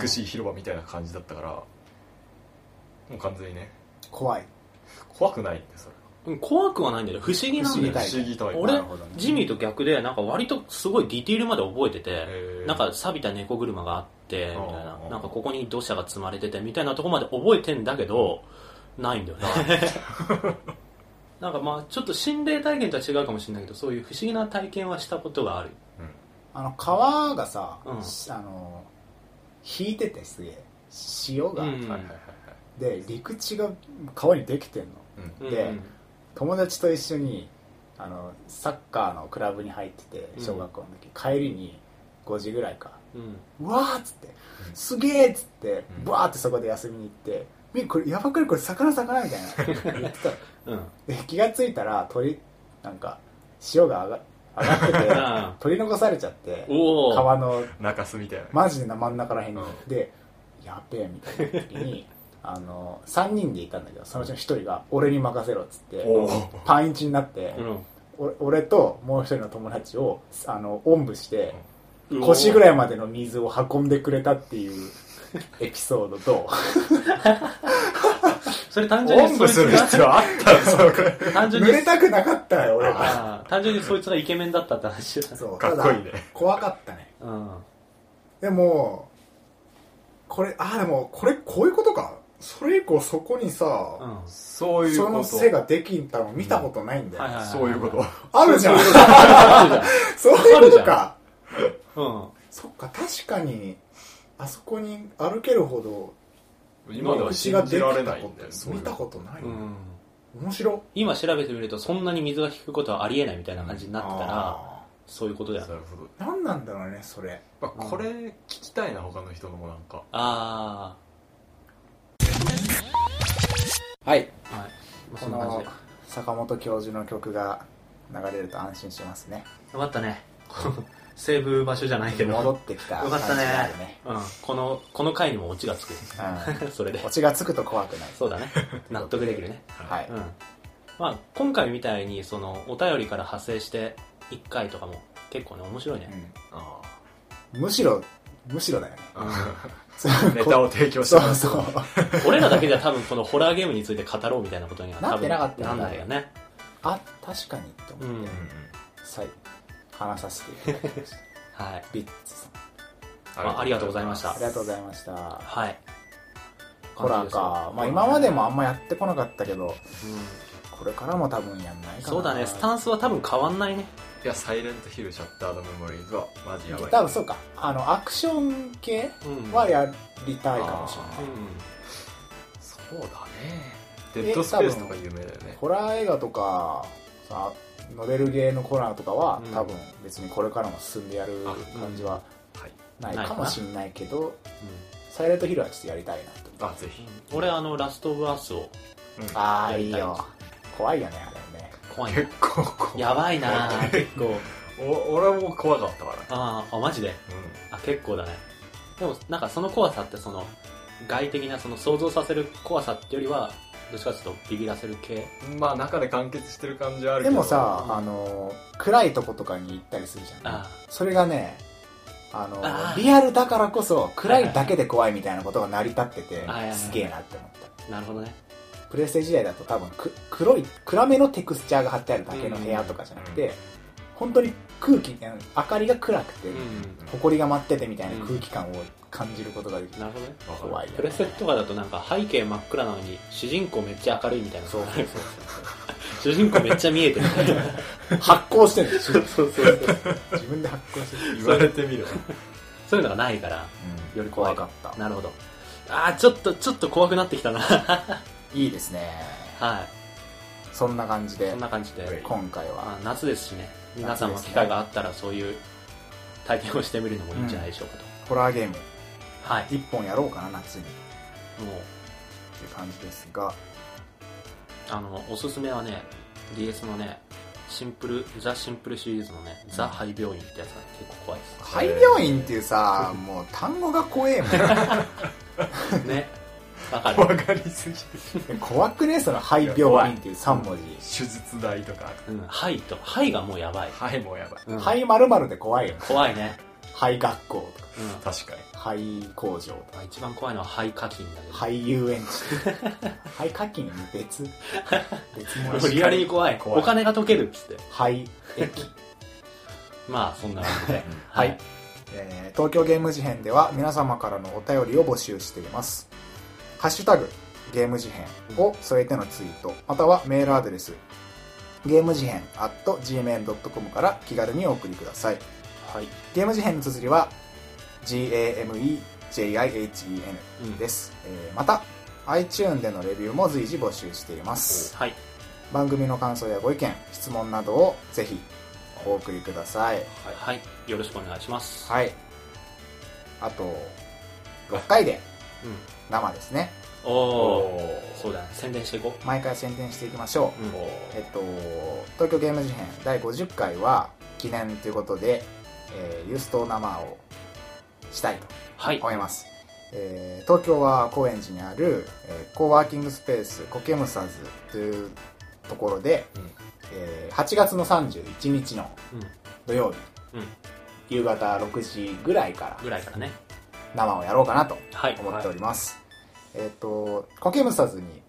美しい広場みたいな感じだったからもう完全にね。怖い。怖くないんでそれ。うん怖くはないんだよ不思議なんだよ不思議不思議とは俺ね。ジミーと逆でなんか割とすごいディティールまで覚えててなんか錆びた猫車があってみたいな。うん。なんかここに土砂が積まれててみたいなとこまで覚えてんだけどないんだよね <laughs> なんかまあちょっと心霊体験とは違うかもしれないけどそういう不思議な体験はしたことがある。あの川がさ、うん。しあの引いててすげえ潮が、うん。はいはいはいはい。で陸地が川にできてんの。うん。でうん。友達と一緒にあのサッカーのクラブに入ってて小学校の時、帰りに5時ぐらいか。うん。うわーっつって「うん。すげえ!」っつってうん。バーってそこで休みに行って「みこれやばくない？これ魚魚」みたいな。<laughs> 言ってたのうん。で気がついたら鳥なんか潮が上が上がってて <laughs> うん取り残されちゃって川の中洲みたいな。マジで真ん中らへんに。うん。でやべえみたいな時に <laughs> あの3人でいたんだけどそのうちの1人が「俺に任せろ」っつってパンイチになって、うん。お俺ともう一人の友達をあのおんぶして腰ぐらいまでの水を運んでくれたっていうエピソードと <laughs> それ単純おんぶするにそいつが必要あった単純に濡れたくなかったよ俺があー単純にそいつがイケメンだったって話。だ <laughs> そう。かっこいいね。怖かったね。うん。でもこれあでもこれこういうことか。それ以降そこにさ、うん。そういうこと。その背ができたの見たことないんだよ、はいはいそういうこと。あるじゃん。あ <laughs> そういうことか。うん。そっか確かにあそこに歩けるほど今では信じられないんだよそういう見たことない、うん。面白。今調べてみるとそんなに水が引くことはありえないみたいな感じになってたらあそういうことだよなるほど。ー何なんだろうねそれ。まあこれ聞きたいな他の人のもなんか。あはい。あはい。まあこの坂本教授の曲が流れると安心しますね。よかったね <laughs> セーブ場所じゃないけど。戻ってきた感じよかったね。があるね。うん、このこの回にもオチがつく。うん。<laughs> それで。オチがつくと怖くない。そうだね。<laughs> 納得できるね。はい、うん。まあ今回みたいにそのお便りから派生して1回とかも結構ね面白いね、あうん。むしろむしろだよね。<laughs> あネタを提供してそうそう。俺らだけじゃ多分このホラーゲームについて語ろうみたいなことには多分なってなかったんないよね。あ確かにと思って、うん。さい話させていただきました。<laughs> はい。ビッツさん。あありがとうございました。ありがとうございました。はい。ホラーか。まあ今までもあんまやってこなかったけどこれからも多分やんないかな。そうだね。スタンスは多分変わんないね。いやサイレントヒルシャッタードメモリーズはマジやばい。多分そうか。あのアクション系うんはやりたいかもしれない、そうだね。デッドスペースとか有名だよね。ホラー映画とかさノベルゲーのホラーとかは、うん。多分別にこれからも進んでやるあ感じははい。ないかもしれないけどうんサイレントヒルはちょっとやりたいなと。あぜひ。うん俺あのラストオブアースをああやりたいいいよ。怖いよねあれね。怖い結構怖い。やばいな。結構。<laughs> お俺も怖かったから。あーあマジで？あ結構だね。でもなんかその怖さってその外的なその想像させる怖さってよりはどっちかっていうとビビらせる系？うんまあ中で完結してる感じはあるけど。でもさ、うん。あの暗いとことかに行ったりするじゃん。あそれがねあのあーリアルだからこそ暗いだけで怖いみたいなことが成り立っててはいはいはい。すげえなって思った。あなるほどね。プレステ時代だと多分く黒い暗めのテクスチャーが貼ってあるだけの部屋とかじゃなくて、うん。本当に空気うん明かりが暗くて、うん。埃が舞っててみたいな空気感を感じることができる、なるほどね。怖いプレセットとかだとなんか背景真っ暗なのに主人公めっちゃ明るいみたいな。そうそう <laughs> 主人公めっちゃ見えてる。みたい発光してるんですよ。そうそうそう自分で発光してる、言われてみるわそう。いうのがないからより怖い。怖かった。なるほど。あーちょっとちょっと怖くなってきたな。はいいですねそんな感じでそんな感じで。今回は。まあ夏ですしね。皆さんも機会があったらそういう体験をしてみるのもいいんじゃないでしょうかと、ホラーゲーム。はい。一本やろうかな夏に。っもう。ていう感じですが。あのおすすめはね DS のねシンプルザ・シンプルシリーズのね、ザ・廃病院ってやつが結構怖いです。廃病院っていうさもう単語が怖えも <laughs> ねわかる。怖がりすぎん怖くね？その廃病院っていう3文字。手術代とか。うん肺と肺がもうやばい、はいもうやばい。うん。廃〇〇で怖いよね。怖いね、廃学校とか。うん。確かに。廃工場とか。まあ、一番怖いのは肺課金だけど。廃遊園地。廃 <laughs> 課金別？<laughs> 別物。もうリアルに怖い。怖い。お金が溶けるっつって。廃駅。<laughs> まあそんな感じで。はい、えー東京ゲーム事変では皆様からのお便りを募集していますハッシュタグゲーム事変を添えてのツイートまたはメールアドレスゲーム事変 at gmail.com から気軽にお送りください。はい。ゲーム事変の綴りは GAMEJIHEN うん。です、えーまた iTune でのレビューも随時募集しています。はい。番組の感想やご意見質問などをぜひお送りください。はい。よろしくお願いします。はい。あと6回でうん生ですね。おおそうだね。宣伝していこ毎回宣伝していきましょう、う、うん、おえっと東京ゲーム事変第50回は記念ということで、えーユースト生をしたいとはい。思います、えー東京は高円寺にある、えーコーワーキングスペースコケムサズというところで、うん。えー8月の31日のうん。土曜日、うん。夕方6時ぐらいから。ぐらいからね生をやろうかなとはい。思っております、えっ、とコケムサズに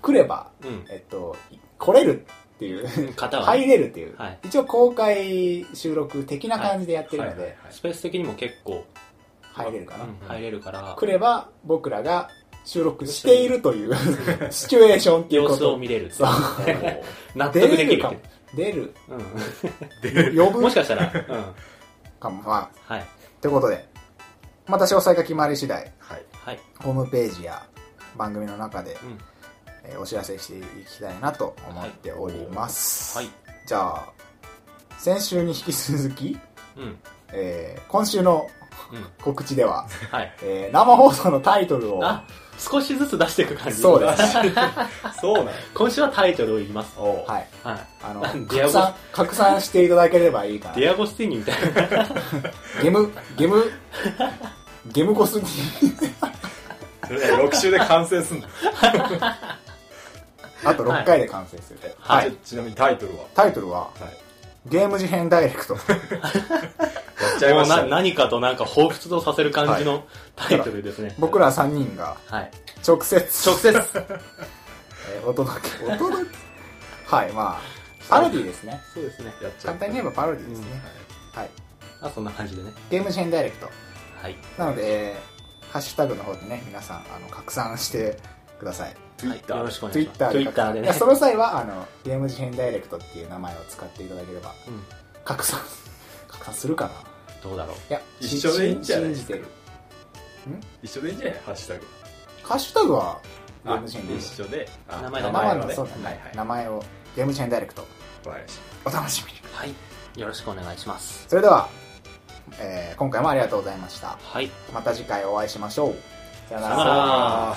来れば、うん。えっと来れるっていう方は、入れるっていう、はい。一応公開収録的な感じでやってるので、はいはいスペース的にも結構入れるかな、うん入れるから。来れば僕らが収録しているという <laughs> シチュエーションっていう様子をこと見れるってそう。納出得できるれるかも出る。う呼ぶ。ん、<laughs> もしかしたら、うん、かも。まあ。はい。ということでまた詳細が決まり次第はい。はい。ホームページや番組の中で、うん。えーお知らせしていきたいなと思っております、はい。じゃあ先週に引き続き、うん。えー今週のうん。告知では、はい。えー生放送のタイトルをあ少しずつ出していく感じ。そうです。<laughs> そうなの今週はタイトルを言います。はい。はい。あのディアゴ拡散拡散していただければいいかなディアゴスティーニみたいな。ゲムゲム？ゲムゴスに。それね6週で完成すんの？<laughs> あと6回で完成する、はい。はい。ちなみにタイトルは？タイトルは？はい。ゲーム事変ダイレクト。やっちゃいもうなましたね。何かとなんか彷彿とさせる感じのタイトルですね、僕ら3人がはい。直接。直接。<laughs> えーお届け。お届け？はいまあパロディですね。そうですね。やっちゃ簡単に言えばパロディですね、はい。あそんな感じでね。ゲーム事変ダイレクトはい。なので、えーハッシュタグの方でね皆さんあの拡散してください。はい、よろしくお願いします。Twitter で Twitter でね。いやその際はあのゲーム事変ダイレクトっていう名前を使っていただければうん。拡散 <laughs> 拡散するかな。どうだろう。いや一緒でいいんじゃない信じてる。一緒でいいんじゃない？ハッシュタグ。ハッシュタグはゲーあム事変で一緒で。あ名前名名前前のそうだね、はいはい。名前をゲーム事変ダイレクト。わかりましお楽しみに。はい。よろしくお願いします。それでは、えー、今回もありがとうございました、はい、また次回お会いしましょう。さよなら。